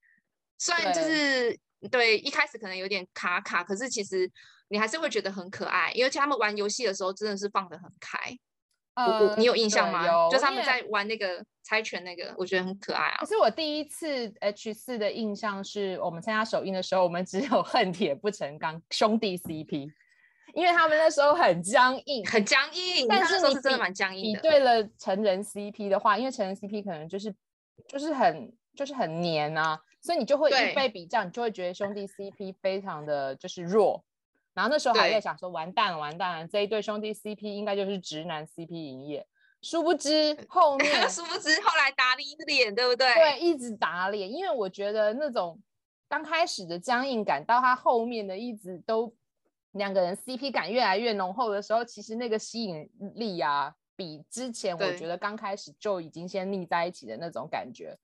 虽然就是对，对一开始可能有点卡卡，可是其实你还是会觉得很可爱，因为他们玩游戏的时候真的是放得很开。呃，你有印象吗？有，就是他们在玩那个猜拳那个，我觉得很可爱啊。可是我第一次 H 四的印象是我们参加首映的时候，我们只有恨铁不成钢兄弟 CP，因为他们那时候很僵硬，很僵硬。但是你是真的蛮僵硬的。比对了成人 CP 的话，因为成人 CP 可能就是就是很就是很黏啊，所以你就会一被比较，你就会觉得兄弟 CP 非常的就是弱。然后那时候还在想说，完蛋了，完蛋了，这一对兄弟 CP 应该就是直男 CP 营业。殊不知后 面，殊不知后来打你脸，对不对？对，一直打脸。因为我觉得那种刚开始的僵硬感，到他后面的一直都两个人 CP 感越来越浓厚的时候，其实那个吸引力啊，比之前我觉得刚开始就已经先腻在一起的那种感觉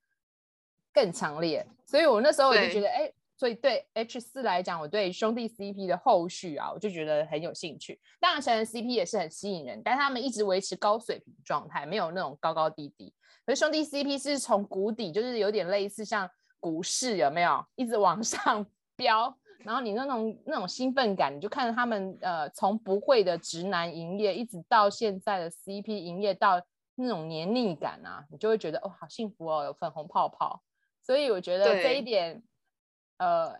更强烈。所以我那时候我就觉得，哎。所以对 H 四来讲，我对兄弟 CP 的后续啊，我就觉得很有兴趣。当然，成人 CP 也是很吸引人，但他们一直维持高水平状态，没有那种高高低低。可是兄弟 CP 是从谷底，就是有点类似像股市，有没有一直往 上飙？然后你那种那种兴奋感，你就看着他们呃，从不会的直男营业，一直到现在的 CP 营业，到那种黏腻感啊，你就会觉得哦，好幸福哦，有粉红泡泡。所以我觉得这一点。呃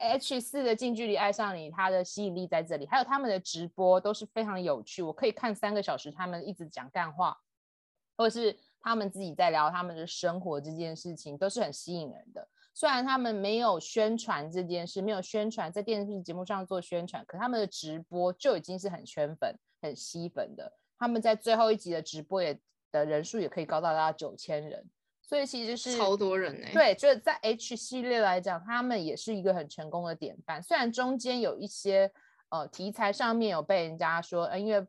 ，H 四的近距离爱上你，它的吸引力在这里，还有他们的直播都是非常有趣，我可以看三个小时，他们一直讲干话，或者是他们自己在聊他们的生活这件事情，都是很吸引人的。虽然他们没有宣传这件事，没有宣传在电视节目上做宣传，可他们的直播就已经是很圈粉、很吸粉的。他们在最后一集的直播也的人数也可以高到达九千人。所以其实是超多人呢、欸。对，就是在 H 系列来讲，他们也是一个很成功的典范。虽然中间有一些呃题材上面有被人家说，呃，因为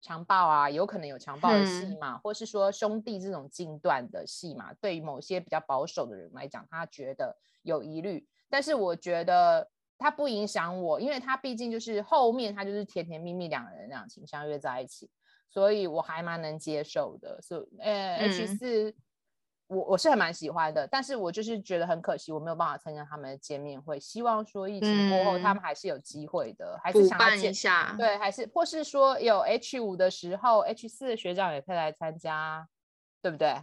强暴啊，有可能有强暴的戏嘛，嗯、或是说兄弟这种近段的戏嘛，对于某些比较保守的人来讲，他觉得有疑虑。但是我觉得他不影响我，因为他毕竟就是后面他就是甜甜蜜蜜两人两情相悦在一起，所以我还蛮能接受的。所以呃，H 四。我我是还蛮喜欢的，但是我就是觉得很可惜，我没有办法参加他们的见面会。希望说疫情过后，他们还是有机会的，嗯、还是想要见一下。对，还是或是说有 H 五的时候，H 四的学长也可以来参加，对不对？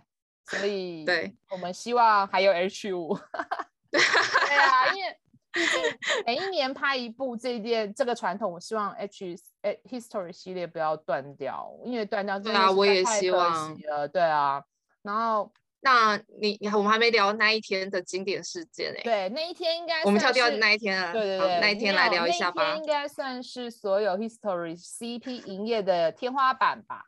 所以，对，我们希望还有 H 五。对啊，因为毕竟每一年拍一部这件这个传统，我希望 H 呃 History 系列不要断掉，因为断掉。对啊，我也希望。对啊，然后。那你你我们还没聊那一天的经典事件哎，对，那一天应该我们跳掉那一天啊，对对对，那一天来聊一下吧。那一天应该算是所有 History CP 营业的天花板吧。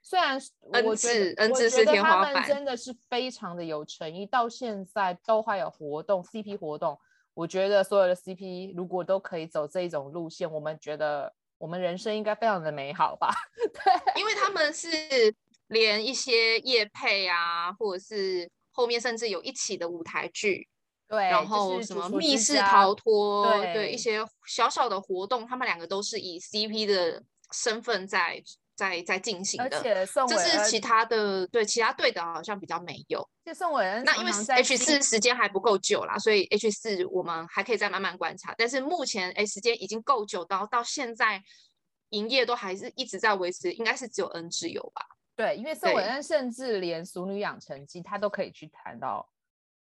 虽然我觉得恩智是天花板，他们真的是非常的有诚意，到现在都还有活动 CP 活动。我觉得所有的 CP 如果都可以走这一种路线，我们觉得我们人生应该非常的美好吧？对，因为他们是。连一些夜配啊，或者是后面甚至有一起的舞台剧，对，然后什么密室逃脱，对，对一些小小的活动，他们两个都是以 CP 的身份在在在进行的，而且宋这是其他的对其他队的好像比较没有。宋伟恩那因为 H 四时间还不够久啦，所以 H 四我们还可以再慢慢观察，但是目前哎时间已经够久到到现在营业都还是一直在维持，应该是只有 N 之有吧。对，因为宋伟恩甚至连《俗女养成记》他都可以去谈到，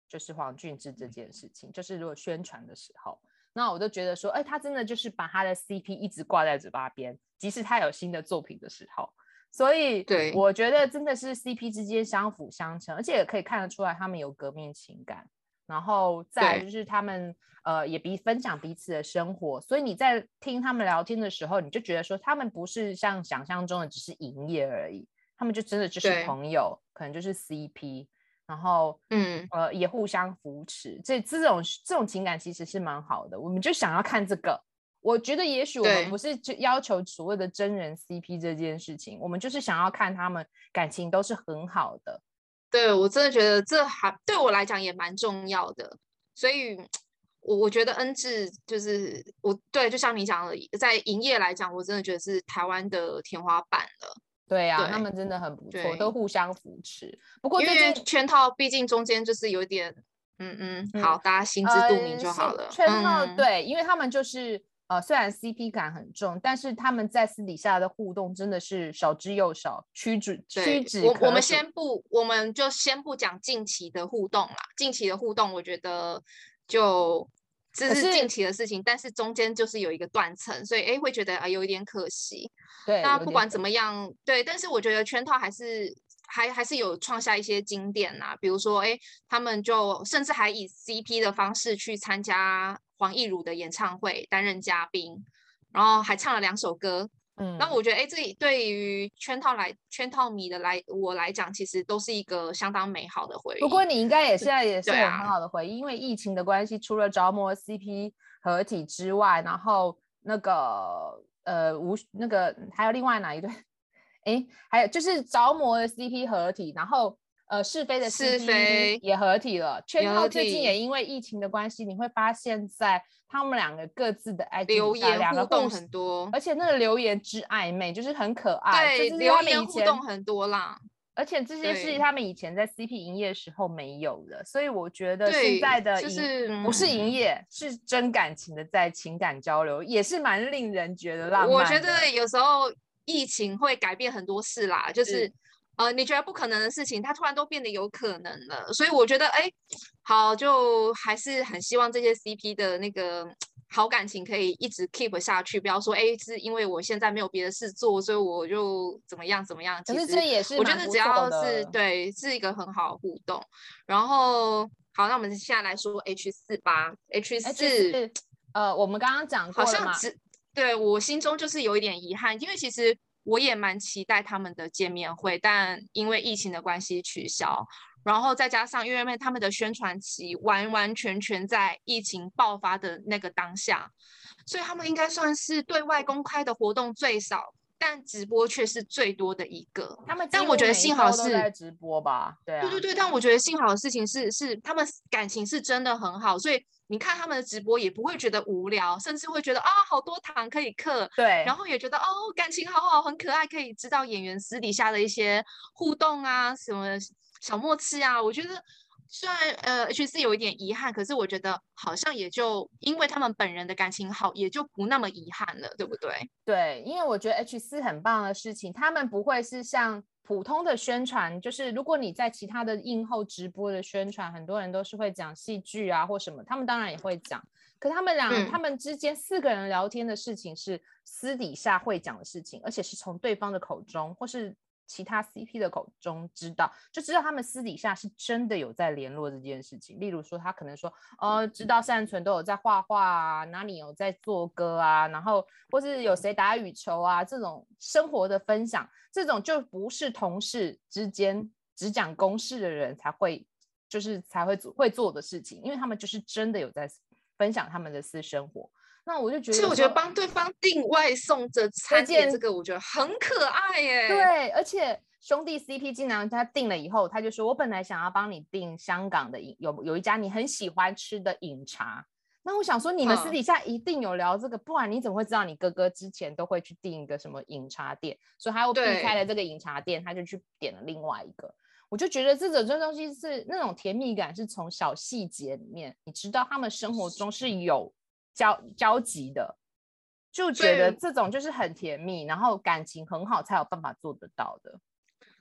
就是黄俊志这件事情。就是如果宣传的时候，那我就觉得说，哎，他真的就是把他的 CP 一直挂在嘴巴边，即使他有新的作品的时候。所以，对，我觉得真的是 CP 之间相辅相成，而且也可以看得出来他们有革命情感。然后再就是他们呃也比分享彼此的生活，所以你在听他们聊天的时候，你就觉得说他们不是像想象中的只是营业而已。他们就真的就是朋友，可能就是 CP，然后嗯呃也互相扶持，这这种这种情感其实是蛮好的。我们就想要看这个，我觉得也许我们不是就要求所谓的真人 CP 这件事情，我们就是想要看他们感情都是很好的。对，我真的觉得这还对我来讲也蛮重要的，所以我我觉得恩智就是我对，就像你讲的，在营业来讲，我真的觉得是台湾的天花板了。对呀、啊，他们真的很不错，都互相扶持。不过因为圈套毕竟中间就是有点，嗯嗯，嗯，好，大家心知肚明就好了。呃、圈套、嗯、对，因为他们就是呃，虽然 CP 感很重，但是他们在私底下的互动真的是少之又少，屈指屈指。我我们先不，我们就先不讲近期的互动啦。近期的互动，我觉得就。这是近期的事情，但是中间就是有一个断层，所以哎会觉得啊有一点可惜。对，那不管怎么样，对，但是我觉得圈套还是还还是有创下一些经典呐、啊，比如说哎他们就甚至还以 CP 的方式去参加黄义儒的演唱会担任嘉宾，然后还唱了两首歌。嗯，那我觉得，哎，这对于圈套来圈套迷的来我来讲，其实都是一个相当美好的回忆。不过你应该也 现在也是有很好的回忆，因为疫情的关系，除了着魔 CP 合体之外，然后那个呃无那个还有另外哪一对？哎，还有就是着魔的 CP 合体，然后。呃，是非的是非也合体了。圈套最近也因为疫情的关系，你会发现在他们两个各自的 IG 留言互动很多，而且那个留言之暧昧，就是很可爱。对，留言互动很多啦。而且这些是他们以前在 CP 营业的时候没有的，所以我觉得现在的就是不是营业，是真感情的在情感交流，也是蛮令人觉得浪漫。我觉得有时候疫情会改变很多事啦，就是。呃，你觉得不可能的事情，它突然都变得有可能了，所以我觉得，哎，好，就还是很希望这些 CP 的那个好感情可以一直 keep 下去，不要说，哎，是因为我现在没有别的事做，所以我就怎么样怎么样。其实这也是我觉得只要是对，是一个很好的互动。然后，好，那我们现在来说 H 四吧，H 四，呃，我们刚刚讲过好像只对我心中就是有一点遗憾，因为其实。我也蛮期待他们的见面会，但因为疫情的关系取消。然后再加上，因为他们的宣传期完完全全在疫情爆发的那个当下，所以他们应该算是对外公开的活动最少，但直播却是最多的一个。他们但我觉得幸好是在直播吧，对啊，对对对。但我觉得幸好的事情是，是他们感情是真的很好，所以。你看他们的直播也不会觉得无聊，甚至会觉得啊，好多糖可以嗑。对，然后也觉得哦，感情好好，很可爱，可以知道演员私底下的一些互动啊，什么小默契啊。我觉得虽然呃 H 四有一点遗憾，可是我觉得好像也就因为他们本人的感情好，也就不那么遗憾了，对不对？对，因为我觉得 H 四很棒的事情，他们不会是像。普通的宣传就是，如果你在其他的映后直播的宣传，很多人都是会讲戏剧啊或什么，他们当然也会讲。可他们俩、嗯、他们之间四个人聊天的事情是私底下会讲的事情，而且是从对方的口中或是。其他 CP 的口中知道，就知道他们私底下是真的有在联络这件事情。例如说，他可能说，呃，知道善存都有在画画啊，哪里有在做歌啊，然后或是有谁打羽球啊，这种生活的分享，这种就不是同事之间只讲公事的人才会，就是才会做会做的事情，因为他们就是真的有在分享他们的私生活。那我就觉得，其实我觉得帮对方订外送的餐点，这个我觉得很可爱耶。对，而且兄弟 CP 竟然他订了以后，他就说：“我本来想要帮你订香港的饮，有有一家你很喜欢吃的饮茶。”那我想说，你们私底下一定有聊这个，不然你怎么会知道你哥哥之前都会去订一个什么饮茶店？所以他又避开了这个饮茶店，他就去点了另外一个。我就觉得这种这东西是那种甜蜜感，是从小细节里面，你知道他们生活中是有。交交集的，就觉得这种就是很甜蜜，然后感情很好，才有办法做得到的。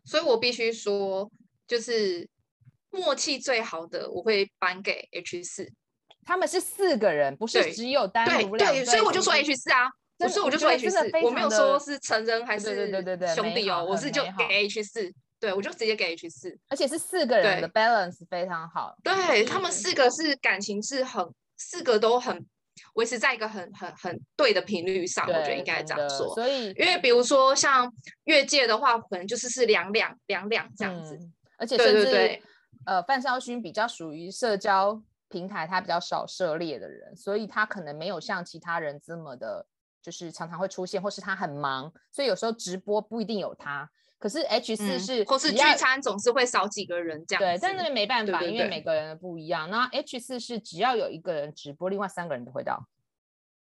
所以我必须说，就是默契最好的，我会颁给 H 四。他们是四个人，不是只有单独两对，所以我就说 H 四啊，不是我就说 H 四，我没有说是成人还是对对对对兄弟哦，我是就给 H 四，对我就直接给 H 四，而且是四个人的 balance 非常好，对他们四个是感情是很，四个都很。维持在一个很很很对的频率上，我觉得应该这样说。所以，因为比如说像越界的话，可能就是是两两两两这样子。嗯、而且甚至对对对呃，范少勋比较属于社交平台，他比较少涉猎的人，所以他可能没有像其他人这么的，就是常常会出现，或是他很忙，所以有时候直播不一定有他。可是 H 四是、嗯，或是聚餐总是会少几个人这样。对，但那边没办法对对对，因为每个人的不一样。那 H 四是只要有一个人直播，另外三个人都会到。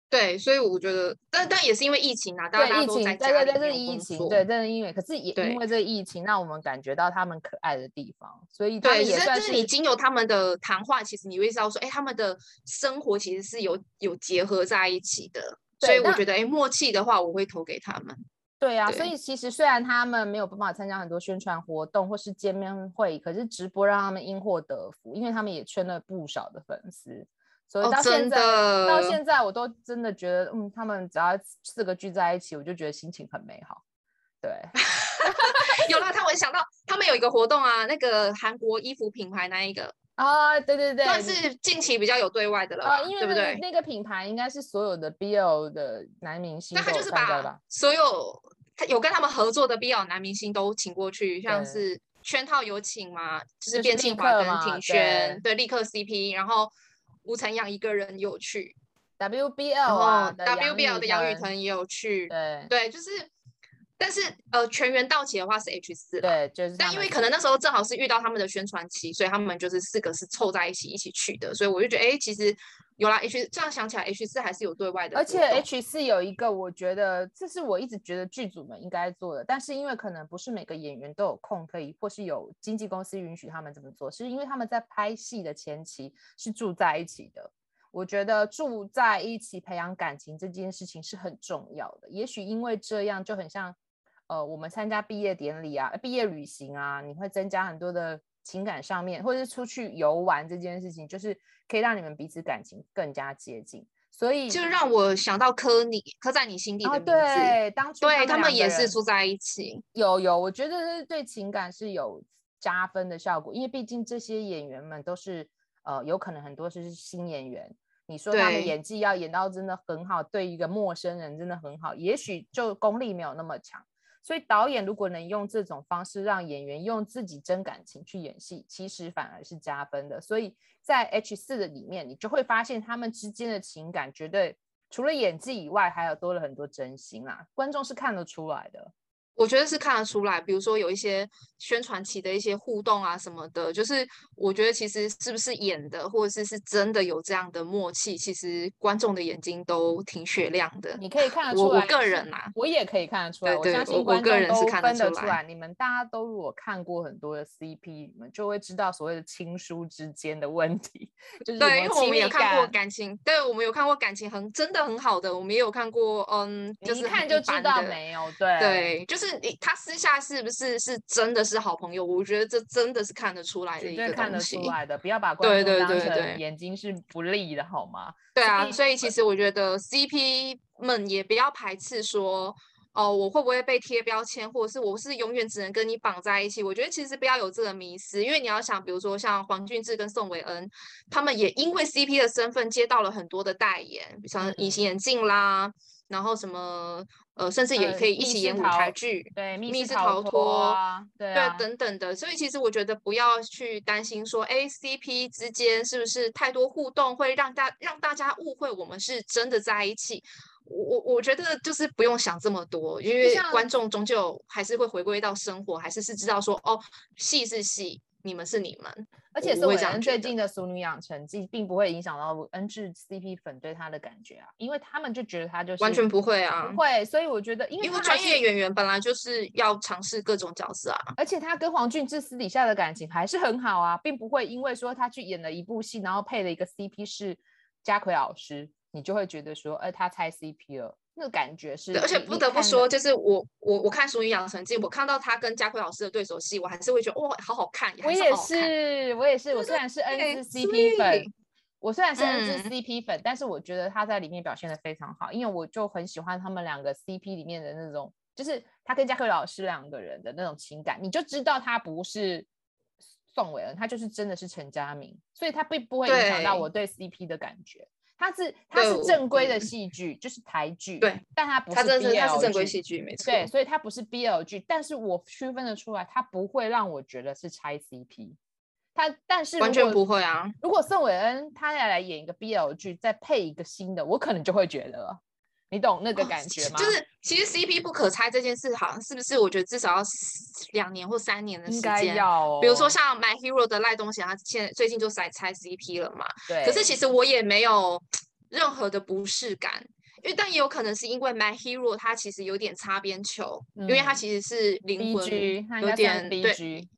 对，所以我觉得，但但也是因为疫情啊，大家都在家里面工作。对对对，这是疫情，对，这是因为，可是也因为这疫情，让我们感觉到他们可爱的地方。所以对也算是，是你经由他们的谈话，其实你会知道说，哎，他们的生活其实是有有结合在一起的。所以我觉得，哎，默契的话，我会投给他们。对啊，所以其实虽然他们没有办法参加很多宣传活动或是见面会，可是直播让他们因祸得福，因为他们也圈了不少的粉丝，所以到现在、哦、到现在我都真的觉得，嗯，他们只要四个聚在一起，我就觉得心情很美好。对，有了，他我想到他们有一个活动啊，那个韩国衣服品牌那一个啊，对对对，算是近期比较有对外的了，啊、因为、那个、对不对？那个品牌应该是所有的 BL 的男明星，那他就是把所有。他有跟他们合作的 BL 男明星都请过去，像是圈套有请嘛，就是卞庆华跟廷轩，对，立刻 CP，然后吴承阳一个人有去，WBL 啊，WBL 的杨宇腾也有去，对，对，就是，但是呃，全员到齐的话是 H 四，对，就是，但因为可能那时候正好是遇到他们的宣传期，所以他们就是四个是凑在一起一起去的，所以我就觉得，哎，其实。有啦，H 这样想起来，H 四还是有对外的，而且 H 四有一个，我觉得这是我一直觉得剧组们应该做的，但是因为可能不是每个演员都有空可以，或是有经纪公司允许他们这么做，是因为他们在拍戏的前期是住在一起的。我觉得住在一起培养感情这件事情是很重要的。也许因为这样就很像，呃，我们参加毕业典礼啊、毕业旅行啊，你会增加很多的。情感上面，或者是出去游玩这件事情，就是可以让你们彼此感情更加接近。所以就让我想到刻你刻在你心底的名字。哦、对，当初他对他们也是住在一起。有有，我觉得是对情感是有加分的效果，因为毕竟这些演员们都是呃，有可能很多是新演员。你说他们演技要演到真的很好，对一个陌生人真的很好，也许就功力没有那么强。所以导演如果能用这种方式让演员用自己真感情去演戏，其实反而是加分的。所以在 H 四的里面，你就会发现他们之间的情感绝对除了演技以外，还有多了很多真心啊，观众是看得出来的。我觉得是看得出来，比如说有一些宣传期的一些互动啊什么的，就是我觉得其实是不是演的，或者是是真的有这样的默契，其实观众的眼睛都挺雪亮的。你可以看得出来，我我个人啊，我也可以看得出来。对对，我相信观众都分得出来。你们大家都如果看过很多的 CP，你们就会知道所谓的亲疏之间的问题。就是对，因为我们有看过感情，对，我们有看过感情很真的很好的，我们也有看过，嗯，就是一一看就知道没有，对对，就是你他私下是不是是真的是好朋友？我觉得这真的是看得出来的一个看得出来的，不要把观众当成眼睛是不利的，好吗？对啊，所以其实我觉得 CP 们也不要排斥说，哦，我会不会被贴标签，或者是我是永远只能跟你绑在一起？我觉得其实不要有这个迷思，因为你要想，比如说像黄俊志跟宋伟恩，他们也因为 CP 的身份接到了很多的代言，比如像隐形眼镜啦。嗯然后什么呃，甚至也可以一起演舞台剧，呃、对，密室逃脱，啊对，啊、对，等等的。所以其实我觉得不要去担心说，哎，CP 之间是不是太多互动会让大让大家误会我们是真的在一起？我我我觉得就是不用想这么多，因为观众终究还是会回归到生活，还是是知道说，哦，戏是戏。你们是你们，而且宋伟恩最近的《俗女养成记》并不会影响到恩智 CP 粉对他的感觉啊，因为他们就觉得他就是完全不会啊，不会。所以我觉得，因为因为专业演员本来就是要尝试各种角色啊，而且他跟黄俊志私底下的感情还是很好啊，并不会因为说他去演了一部戏，然后配了一个 CP 是家奎老师，你就会觉得说，哎，他猜 CP 了。那个感觉是，而且不得不说，就是我我我看《俗女养成记》，我看到他跟家奎老师的对手戏，我还是会觉得哇，好好看。我也是，我也是。我虽然是恩智 CP 粉，我虽然是恩智 CP 粉，但是我觉得他在里面表现的非常好，因为我就很喜欢他们两个 CP 里面的那种，就是他跟家奎老师两个人的那种情感，你就知道他不是宋伟恩，他就是真的是陈佳明，所以他并不会影响到我对 CP 的感觉。它是它是正规的戏剧，就是台剧，对，但它不是 BL 剧，它是，正规戏剧，没错，对，所以它不是 BL 剧，但是我区分得出来，它不会让我觉得是拆 CP，它但是完全不会啊。如果宋伟恩他要来演一个 BL 剧，再配一个新的，我可能就会觉得。你懂那个感觉吗？哦、就是其实 CP 不可拆这件事，好像是不是？我觉得至少要两年或三年的时间。应该要、哦。比如说像 My Hero 的赖东贤，他现在最近就在拆 CP 了嘛。对。可是其实我也没有任何的不适感，因为但也有可能是因为 My Hero 他其实有点擦边球、嗯，因为他其实是灵魂有点 BG，对。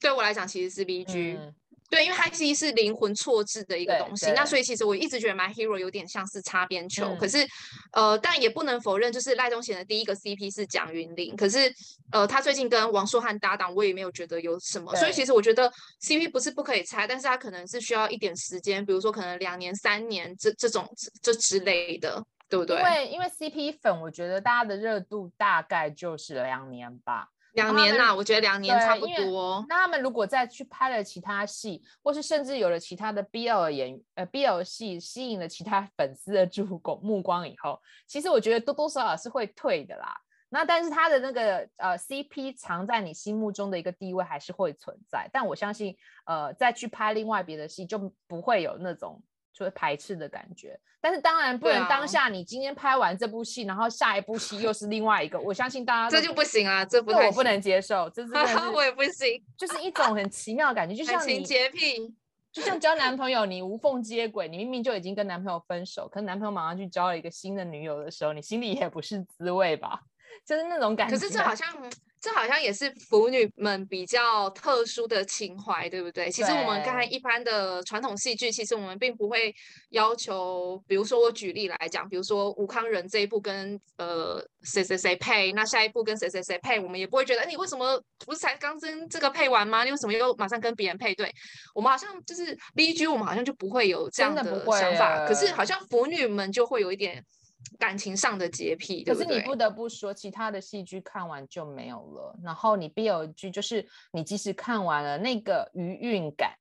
对我来讲，其实是 BG。嗯对，因为它其实是灵魂错置的一个东西，那所以其实我一直觉得 My Hero 有点像是擦边球，嗯、可是，呃，但也不能否认，就是赖东贤的第一个 CP 是蒋云林，可是，呃，他最近跟王硕汉搭档，我也没有觉得有什么，所以其实我觉得 CP 不是不可以拆，但是他可能是需要一点时间，比如说可能两年、三年这这种这之类的，对不对？因为因为 CP 粉，我觉得大家的热度大概就是两年吧。两年呐、啊，我觉得两年差不多。那他们如果再去拍了其他戏，或是甚至有了其他的 BL 演呃 BL 戏，吸引了其他 粉丝的注目目光以后，其实我觉得多多少少是会退的啦。那但是他的那个呃 CP 藏在你心目中的一个地位还是会存在。但我相信呃再去拍另外别的戏就不会有那种。就会排斥的感觉，但是当然不能当下你今天拍完这部戏，啊、然后下一部戏又是另外一个，我相信大家 这就不行啊，这不我不能接受，这是 我也不行，就是一种很奇妙的感觉，就 像你洁癖，就像交男朋友，你无缝接轨，你明明就已经跟男朋友分手，可是男朋友马上去交了一个新的女友的时候，你心里也不是滋味吧？就是那种感觉。可是这好像。这好像也是腐女们比较特殊的情怀，对不对？其实我们刚才一般的传统戏剧，其实我们并不会要求，比如说我举例来讲，比如说吴康仁这一部跟呃谁谁谁配，那下一部跟谁谁谁配，我们也不会觉得，哎，你为什么不是才刚跟这个配完吗？你为什么又马上跟别人配对？我们好像就是 BG，我们好像就不会有这样的想法，可是好像腐女们就会有一点。感情上的洁癖？可是你不得不说，其他的戏剧看完就没有了。然后你 BL 剧，就是你即使看完了，那个余韵感、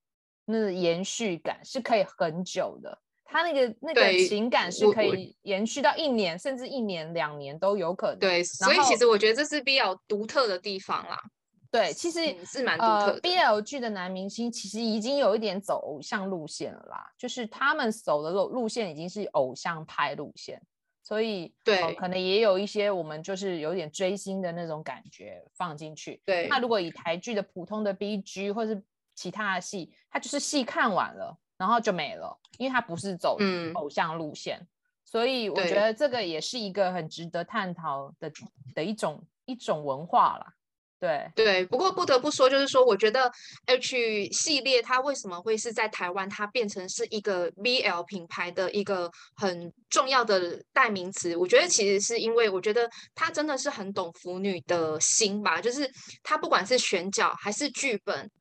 那个延续感是可以很久的。他那个那个情感是可以延续到一年，甚至一年、两年都有可能。对，所以其实我觉得这是 BL 独特的地方啦。对，其实是蛮独特的。呃，BL 剧的男明星其实已经有一点走偶像路线了啦，就是他们走的路路线已经是偶像派路线。所以对、呃，可能也有一些我们就是有点追星的那种感觉放进去。对，那如果以台剧的普通的 BG 或是其他的戏，它就是戏看完了，然后就没了，因为它不是走偶像路线，嗯、所以我觉得这个也是一个很值得探讨的的一种一种文化啦。对对，不过不得不说，就是说，我觉得 H 系列它为什么会是在台湾，它变成是一个 BL 品牌的一个很重要的代名词。我觉得其实是因为，我觉得它真的是很懂腐女的心吧，就是它不管是选角还是剧本，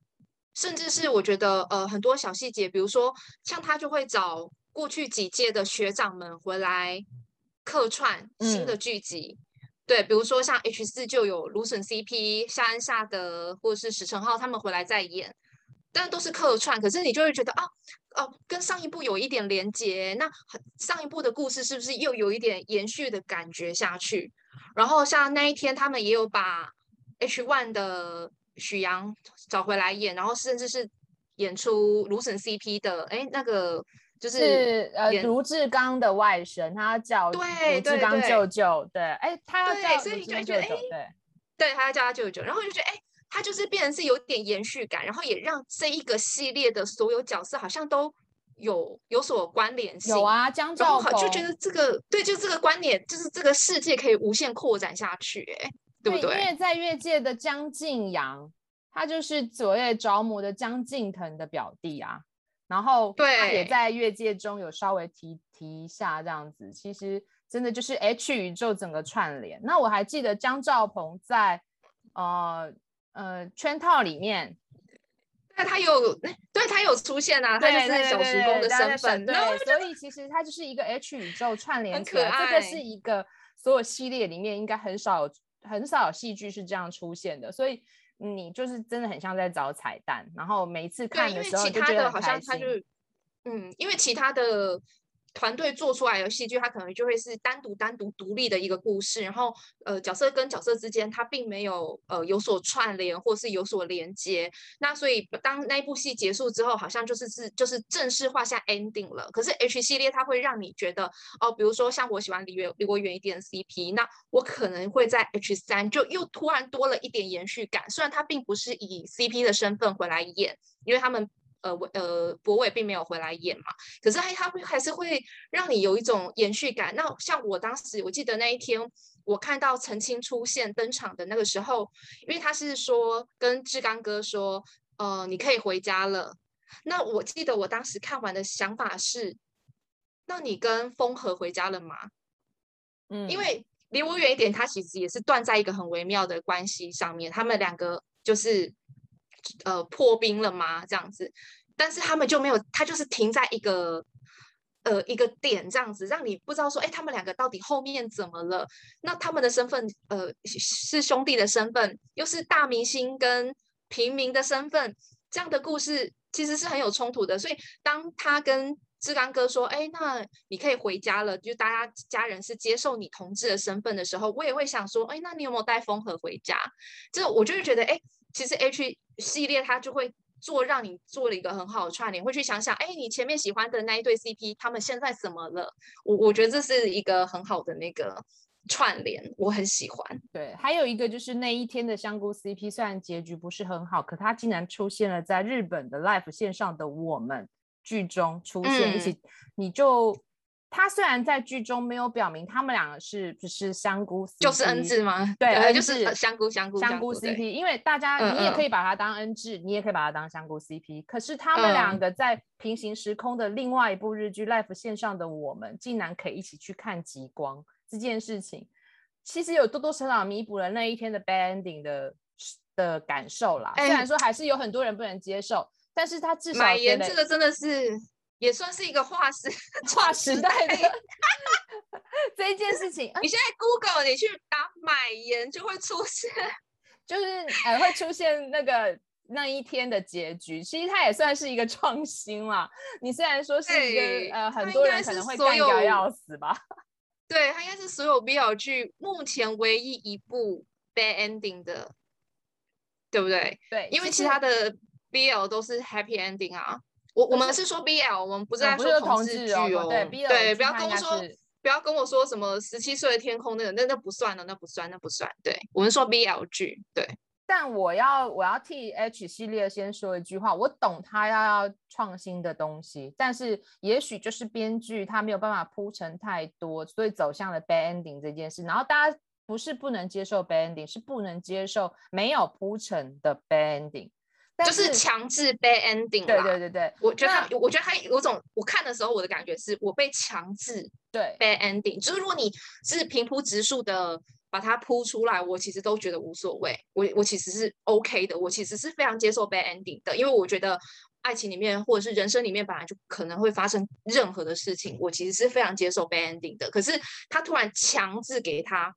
甚至是我觉得呃很多小细节，比如说像他就会找过去几届的学长们回来客串新的剧集。嗯对，比如说像 H 四就有芦笋 CP、夏恩夏德或者是石承浩他们回来再演，但都是客串。可是你就会觉得啊，哦、跟上一部有一点连接，那上一部的故事是不是又有一点延续的感觉下去？然后像那一天他们也有把 H one 的许阳找回来演，然后甚至是演出芦笋 CP 的，哎，那个。就是，是呃，卢志刚的外甥，他叫卢志刚舅舅，对，哎，他要叫，所以你就觉得，哎，对，对，他要叫他舅舅，然后就觉得，哎，他就是变成是有点延续感，然后也让这一个系列的所有角色好像都有有所关联性。有啊，江兆鹏就觉得这个，对，就这个观点，就是这个世界可以无限扩展下去，哎，对不对？因为在越界的江静阳，他就是所谓着魔的江敬腾的表弟啊。然后他也在越界中有稍微提提一下这样子，其实真的就是 H 宇宙整个串联。那我还记得姜兆鹏在呃呃圈套里面，对他有 对他有出现啊，他就是小时工的身份，对，所以其实他就是一个 H 宇宙串联起来，这个是一个所有系列里面应该很少很少有戏剧是这样出现的，所以。你就是真的很像在找彩蛋，然后每一次看的时候就觉得很开心。嗯，因为其他的。团队做出来的戏剧，它可能就会是单独、单独、独立的一个故事，然后呃，角色跟角色之间它并没有呃有所串联或是有所连接。那所以当那一部戏结束之后，好像就是是就是正式画下 ending 了。可是 H 系列它会让你觉得哦，比如说像我喜欢离远离我远一点的 CP，那我可能会在 H 三就又突然多了一点延续感。虽然他并不是以 CP 的身份回来演，因为他们。呃，呃，博伟并没有回来演嘛，可是他他会还是会让你有一种延续感。那像我当时，我记得那一天我看到陈青出现登场的那个时候，因为他是说跟志刚哥说，呃，你可以回家了。那我记得我当时看完的想法是，那你跟风和回家了吗？嗯，因为离我远一点，他其实也是断在一个很微妙的关系上面，他们两个就是。呃，破冰了吗？这样子，但是他们就没有，他就是停在一个呃一个点这样子，让你不知道说，哎，他们两个到底后面怎么了？那他们的身份，呃，是兄弟的身份，又是大明星跟平民的身份，这样的故事其实是很有冲突的。所以当他跟志刚哥说，哎，那你可以回家了，就大家家人是接受你同志的身份的时候，我也会想说，哎，那你有没有带风和回家？这我就是觉得，哎。其实 H 系列它就会做让你做了一个很好的串联，会去想想，哎，你前面喜欢的那一对 CP，他们现在怎么了？我我觉得这是一个很好的那个串联，我很喜欢。对，还有一个就是那一天的香菇 CP，虽然结局不是很好，可它竟然出现了在日本的 Live 线上的我们剧中出现一起，嗯、你就。他虽然在剧中没有表明他们两个是不是香菇 CP，就是 N 字吗？对，对就是香菇 香菇香菇 CP。因为大家你也可以把它当 N 字，你也可以把它当香菇 CP。可是他们两个在平行时空的另外一部日剧《Life 线上的我们》竟然可以一起去看极光这件事情，其实有多多少少弥补了那一天的 bad ending 的的感受啦。虽然说还是有很多人不能接受，但是他至少这个真的是。也算是一个划时 划时代的 这一件事情。你现在 Google 你去打买盐就会出现，就是呃会出现那个那一天的结局。其实它也算是一个创新啦。你虽然说是一个呃很多人可能会干掉要死吧，对，它应该是所有 BL 剧目前唯一一部 bad ending 的，对不对？对，因为其他的 BL 都是 happy ending 啊。我我们是说 BL，我们不是在说同志剧哦。对，BL，对，不要跟我说，不要跟我说什么十七岁的天空那个，那那不算了，那不算，那不算。对，我们说 BL 剧，对。但我要我要替 H 系列先说一句话，我懂他要要创新的东西，但是也许就是编剧他没有办法铺陈太多，所以走向了 bad ending 这件事。然后大家不是不能接受 bad ending，是不能接受没有铺陈的 bad ending。就是强制 bad ending。对对对对，我觉得他，我觉得他有种，我看的时候我的感觉是我被强制对 bad ending。就是如果你是平铺直述的把它铺出来，我其实都觉得无所谓，我我其实是 OK 的，我其实是非常接受 bad ending 的，因为我觉得爱情里面或者是人生里面本来就可能会发生任何的事情，我其实是非常接受 bad ending 的。可是他突然强制给他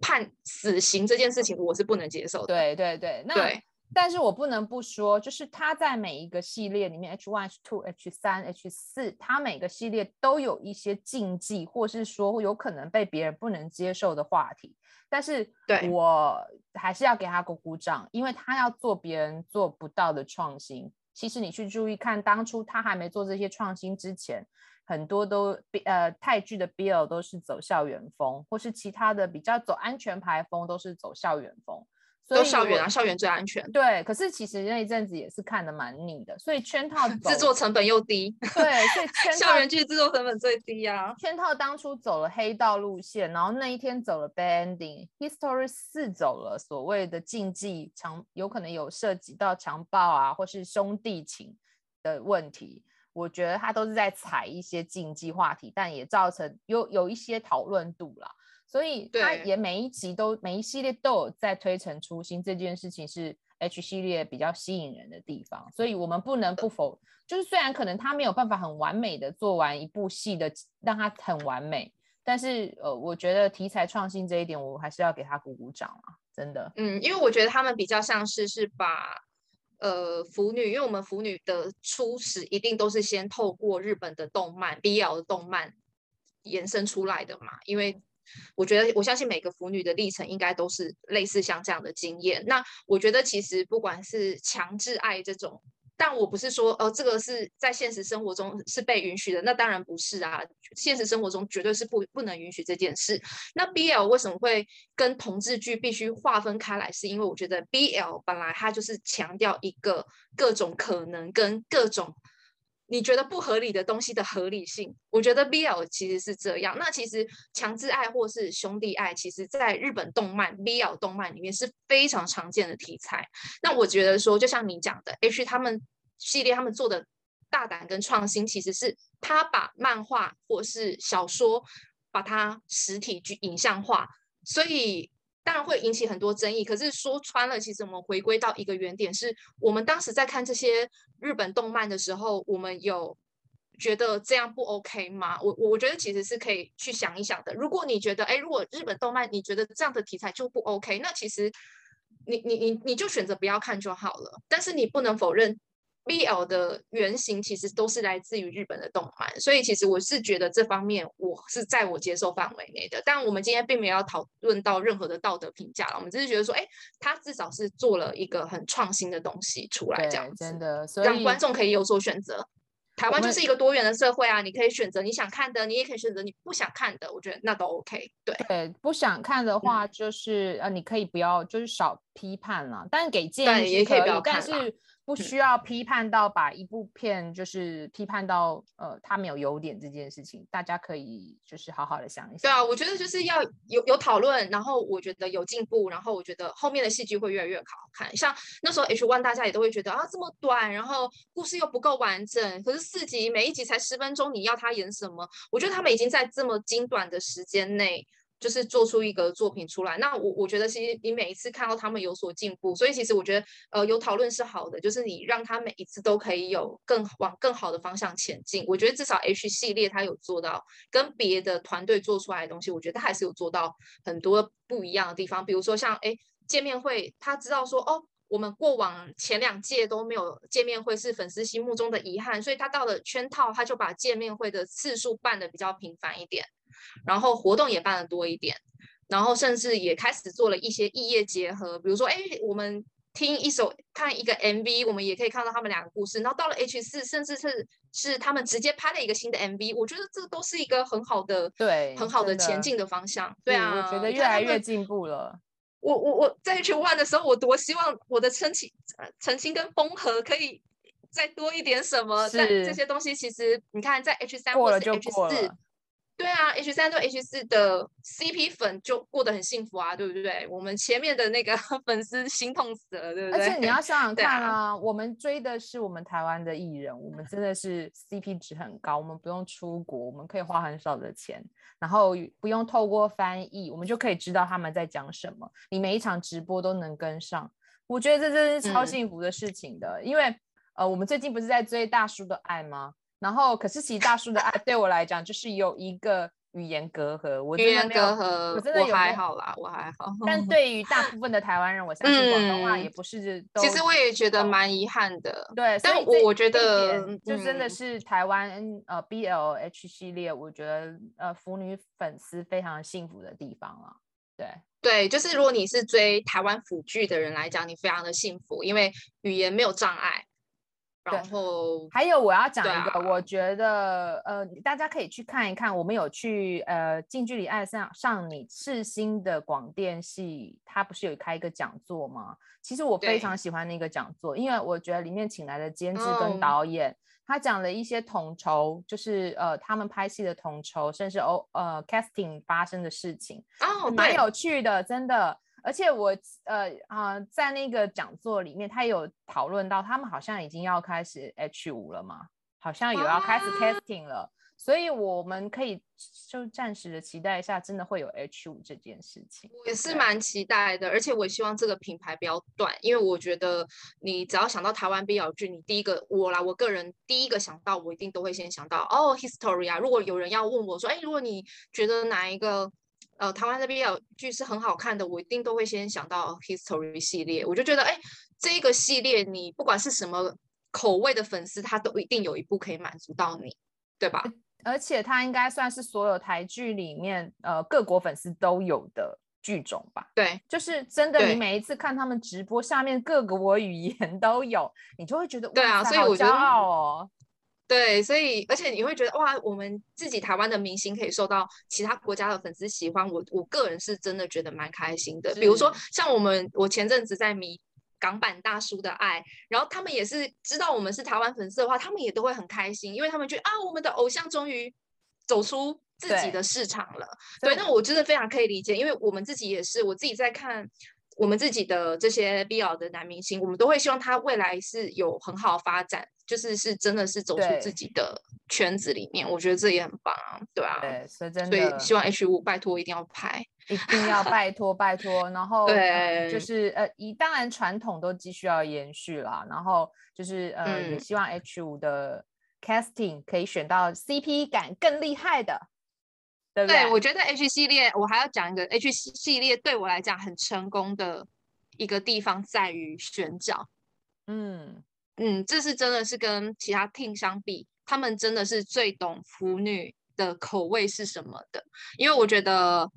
判死刑这件事情，我是不能接受的。对对对，那对。但是我不能不说，就是他在每一个系列里面，H one、H two、H 三、H 四，他每个系列都有一些禁忌，或是说有可能被别人不能接受的话题。但是，我还是要给他鼓鼓掌，因为他要做别人做不到的创新。其实你去注意看，当初他还没做这些创新之前，很多都呃泰剧的 BL 都是走校园风，或是其他的比较走安全牌风，都是走校园风。都校园啊，校园最安全。对，可是其实那一阵子也是看得蛮腻的，所以圈套 制作成本又低。对，所以 圈套校园剧制作成本最低啊。圈套当初走了黑道路线，然后那一天走了 bad ending，History 四走了所谓的禁忌强，有可能有涉及到强暴啊，或是兄弟情的问题。我觉得他都是在踩一些禁忌话题，但也造成有有一些讨论度啦。所以他也每一集都每一系列都有在推陈出新，这件事情是 H 系列比较吸引人的地方。所以我们不能不否，就是虽然可能他没有办法很完美的做完一部戏的，让他很完美，但是呃，我觉得题材创新这一点，我还是要给他鼓鼓掌啊，真的。嗯，因为我觉得他们比较像是是把呃腐女，因为我们腐女的初始一定都是先透过日本的动漫 BL 的动漫延伸出来的嘛，因为。我觉得，我相信每个腐女的历程应该都是类似像这样的经验。那我觉得，其实不管是强制爱这种，但我不是说，哦，这个是在现实生活中是被允许的，那当然不是啊。现实生活中绝对是不不能允许这件事。那 BL 为什么会跟同志剧必须划分开来？是因为我觉得 BL 本来它就是强调一个各种可能跟各种。你觉得不合理的东西的合理性，我觉得 BL 其实是这样。那其实强制爱或是兄弟爱，其实在日本动漫 BL 动漫里面是非常常见的题材。那我觉得说，就像你讲的，H 他们系列他们做的大胆跟创新，其实是他把漫画或是小说把它实体去影像化，所以。当然会引起很多争议，可是说穿了，其实我们回归到一个原点，是我们当时在看这些日本动漫的时候，我们有觉得这样不 OK 吗？我我觉得其实是可以去想一想的。如果你觉得，哎，如果日本动漫你觉得这样的题材就不 OK，那其实你你你你就选择不要看就好了。但是你不能否认。BL 的原型其实都是来自于日本的动漫，所以其实我是觉得这方面我是在我接受范围内的。但我们今天并没有要讨论到任何的道德评价了，我们只是觉得说，哎，他至少是做了一个很创新的东西出来，这样子真的，所以让观众可以有所选择。台湾就是一个多元的社会啊，你可以选择你想看的，你也可以选择你不想看的，我觉得那都 OK。对对，不想看的话就是、嗯、呃，你可以不要，就是少批判了，但是给建议也可以不要看，但是。不需要批判到把一部片就是批判到呃，它没有优点这件事情，大家可以就是好好的想一想。对啊，我觉得就是要有有讨论，然后我觉得有进步，然后我觉得后面的戏剧会越来越好看。像那时候 H one 大家也都会觉得啊这么短，然后故事又不够完整，可是四集每一集才十分钟，你要他演什么？我觉得他们已经在这么精短的时间内。就是做出一个作品出来，那我我觉得其实你每一次看到他们有所进步，所以其实我觉得呃有讨论是好的，就是你让他每一次都可以有更往更好的方向前进。我觉得至少 H 系列他有做到跟别的团队做出来的东西，我觉得还是有做到很多不一样的地方。比如说像哎见面会，他知道说哦我们过往前两届都没有见面会是粉丝心目中的遗憾，所以他到了圈套他就把见面会的次数办的比较频繁一点。然后活动也办的多一点，然后甚至也开始做了一些异业结合，比如说，哎，我们听一首看一个 MV，我们也可以看到他们两个故事。然后到了 H 四，甚至是是他们直接拍了一个新的 MV，我觉得这都是一个很好的对很好的前进的方向。对啊，我觉得越来越进步了。我我我在 H One 的时候，我多希望我的澄清、澄清跟缝合可以再多一点什么，但这些东西其实你看在 H 三或者 H 四。对啊，H 三对 H 四的 CP 粉就过得很幸福啊，对不对？我们前面的那个 粉丝心痛死了，对不对？而且你要想想看啊，啊我们追的是我们台湾的艺人，我们真的是 CP 值很高，我们不用出国，我们可以花很少的钱，然后不用透过翻译，我们就可以知道他们在讲什么，你每一场直播都能跟上，我觉得这真是超幸福的事情的，嗯、因为呃，我们最近不是在追大叔的爱吗？然后，可是其实大叔的爱对我来讲，就是有一个语言隔阂。我语言隔阂，我真的有我还好啦，我还好。但对于大部分的台湾人，我相信广东话也不是都。其实我也觉得蛮遗憾的。对，但我我觉得就真的是台湾、嗯、呃 BLH 系列，我觉得呃腐女粉丝非常幸福的地方啊。对对，就是如果你是追台湾腐剧的人来讲，你非常的幸福，因为语言没有障碍。然后还有我要讲一个，啊、我觉得呃，大家可以去看一看，我们有去呃近距离爱上上你赤心的广电系，他不是有开一个讲座吗？其实我非常喜欢那个讲座，因为我觉得里面请来的监制跟导演，嗯、他讲了一些统筹，就是呃他们拍戏的统筹，甚至哦呃 casting 发生的事情，哦，蛮有趣的，真的。而且我呃啊、呃，在那个讲座里面，他有讨论到，他们好像已经要开始 H 五了嘛，好像有要开始 testing 了，啊、所以我们可以就暂时的期待一下，真的会有 H 五这件事情。我也是蛮期待的，而且我希望这个品牌不要断，因为我觉得你只要想到台湾 BL 剧，你第一个我啦，我个人第一个想到，我一定都会先想到哦，History 啊。如果有人要问我说，哎，如果你觉得哪一个？呃，台湾这边有剧是很好看的，我一定都会先想到 History 系列。我就觉得，哎，这个系列你不管是什么口味的粉丝，他都一定有一部可以满足到你，对吧？而且它应该算是所有台剧里面，呃，各国粉丝都有的剧种吧？对，就是真的，你每一次看他们直播，下面各国语言 都有，你就会觉得，对啊，所以我骄傲哦。对，所以而且你会觉得哇，我们自己台湾的明星可以受到其他国家的粉丝喜欢，我我个人是真的觉得蛮开心的。比如说像我们，我前阵子在迷港版大叔的爱，然后他们也是知道我们是台湾粉丝的话，他们也都会很开心，因为他们觉得啊，我们的偶像终于走出自己的市场了。对，对，那我真的非常可以理解，因为我们自己也是，我自己在看。我们自己的这些 BL 的男明星，我们都会希望他未来是有很好的发展，就是是真的是走出自己的圈子里面，我觉得这也很棒啊，对啊，对，所以真的，所以希望 H 五拜托一定要拍，一定要拜托拜托，然后对、呃，就是呃，一当然传统都继续要延续啦，然后就是呃，嗯、也希望 H 五的 casting 可以选到 CP 感更厉害的。对，对，我觉得 H 系列，我还要讲一个 H 系列对我来讲很成功的一个地方在于选角。嗯嗯，这是真的是跟其他 team 相比，他们真的是最懂腐女的口味是什么的。因为我觉得，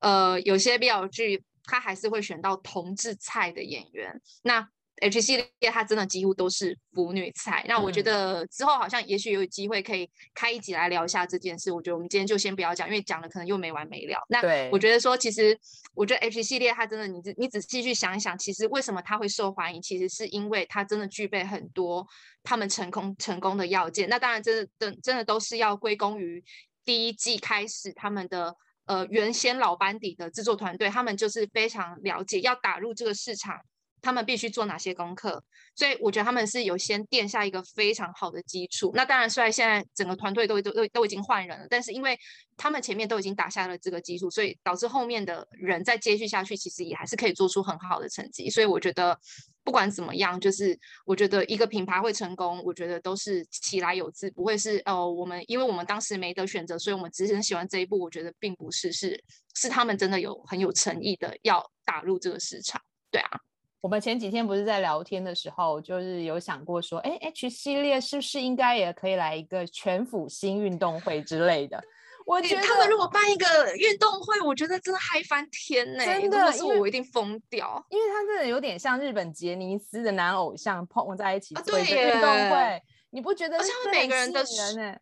呃，有些 BL 剧他还是会选到同志菜的演员。那 H 系列它真的几乎都是腐女菜，那我觉得之后好像也许有机会可以开一集来聊一下这件事。我觉得我们今天就先不要讲，因为讲了可能又没完没了。那我觉得说，其实我觉得 H 系列它真的，你你仔细去想一想，其实为什么它会受欢迎，其实是因为它真的具备很多他们成功成功的要件。那当然，真的真真的都是要归功于第一季开始他们的呃原先老班底的制作团队，他们就是非常了解要打入这个市场。他们必须做哪些功课？所以我觉得他们是有先垫下一个非常好的基础。那当然，虽然现在整个团队都都都都已经换人了，但是因为他们前面都已经打下了这个基础，所以导致后面的人再接续下去，其实也还是可以做出很好的成绩。所以我觉得不管怎么样，就是我觉得一个品牌会成功，我觉得都是其来有自，不会是哦，我们因为我们当时没得选择，所以我们只是很喜欢这一步。我觉得并不是，是是他们真的有很有诚意的要打入这个市场。对啊。我们前几天不是在聊天的时候，就是有想过说，哎，H 系列是不是应该也可以来一个全腐新运动会之类的？我觉得他们如果办一个运动会，我觉得真的嗨翻天呢！真的，是我一定疯掉，因为他真的有点像日本杰尼斯的男偶像碰在一起做一个运动会。你不觉得？而且每个人的人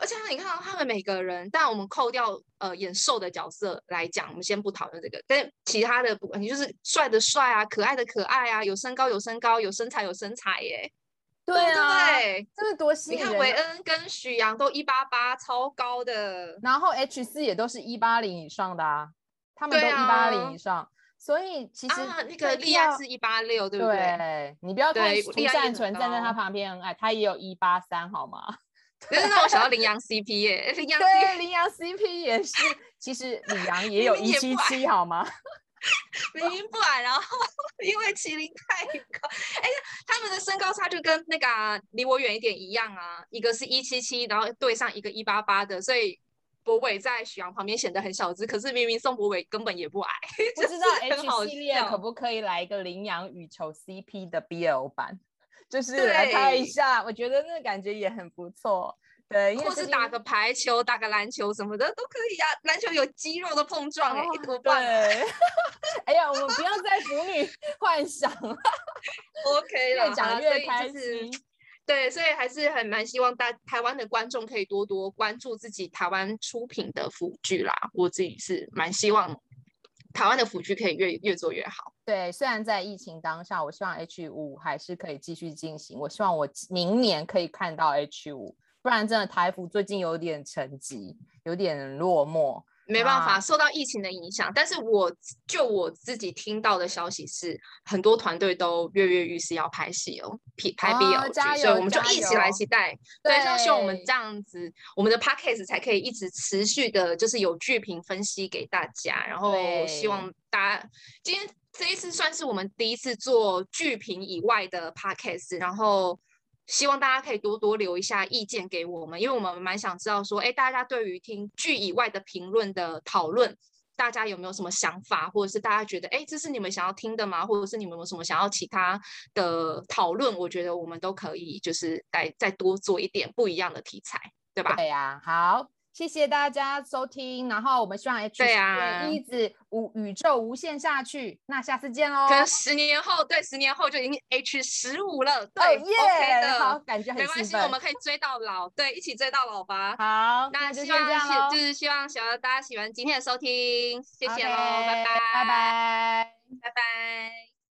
而且你看到他们每个人，但我们扣掉呃演瘦的角色来讲，我们先不讨论这个，但其他的不，你就是帅的帅啊，可爱的可爱啊，有身高有身高，有身材有身材耶，对啊，对，这是多吸引人。你看韦恩跟许阳都一八八，超高的，然后 H 四也都是一八零以上的啊，他们都一八零以上，啊、所以其实、啊、那个利亚是一八六，对不对？对，你不要看涂善存站在他旁边很矮，他也有一八三，好吗？就是让我想到羚羊 CP 耶，羚羊对，羚羊 CP 也是，其实李阳也有一七七，好吗？明明不矮，然后 因为麒麟太高，哎呀，他们的身高差就跟那个离、啊、我远一点一样啊，一个是一七七，然后对上一个一八八的，所以博伟在许阳旁边显得很小只，可是明明宋博伟根本也不矮。不知道 H 系列可不可以来一个羚羊羽球 CP 的 BL 版？就是来拍一下，我觉得那个感觉也很不错。对，或是打个排球、打个篮球什么的都可以啊。篮球有肌肉的碰撞，哎、哦，多棒！对，哎呀，我们不要再腐女幻想了。OK 了，越讲越开心。对，所以还是很蛮希望大台湾的观众可以多多关注自己台湾出品的腐剧啦。我自己是蛮希望。台湾的腐剧可以越越做越好。对，虽然在疫情当下，我希望 H 五还是可以继续进行。我希望我明年可以看到 H 五，不然真的台服最近有点沉寂，有点落寞。没办法，受到疫情的影响。但是我就我自己听到的消息是，很多团队都跃跃欲试要拍戏哦，拍 BL 剧，哦，所以我们就一起来期待。对，就希望我们这样子，我们的 Podcast 才可以一直持续的，就是有剧评分析给大家。然后希望大家今天这一次算是我们第一次做剧评以外的 Podcast，然后。希望大家可以多多留一下意见给我们，因为我们蛮想知道说，哎，大家对于听剧以外的评论的讨论，大家有没有什么想法，或者是大家觉得，哎，这是你们想要听的吗？或者是你们有什么想要其他的讨论？我觉得我们都可以，就是来再多做一点不一样的题材，对吧？对呀，好。谢谢大家收听，然后我们希望 H 对啊一直无宇宙无限下去，那下次见喽。可能十年后，对，十年后就已经 H 十五了，对，耶、oh yeah，OK 的，好，感觉很没关系，我们可以追到老，对，一起追到老吧。好，那希望就，就是希望小大家喜欢今天的收听，谢谢喽，okay, 拜拜，拜拜。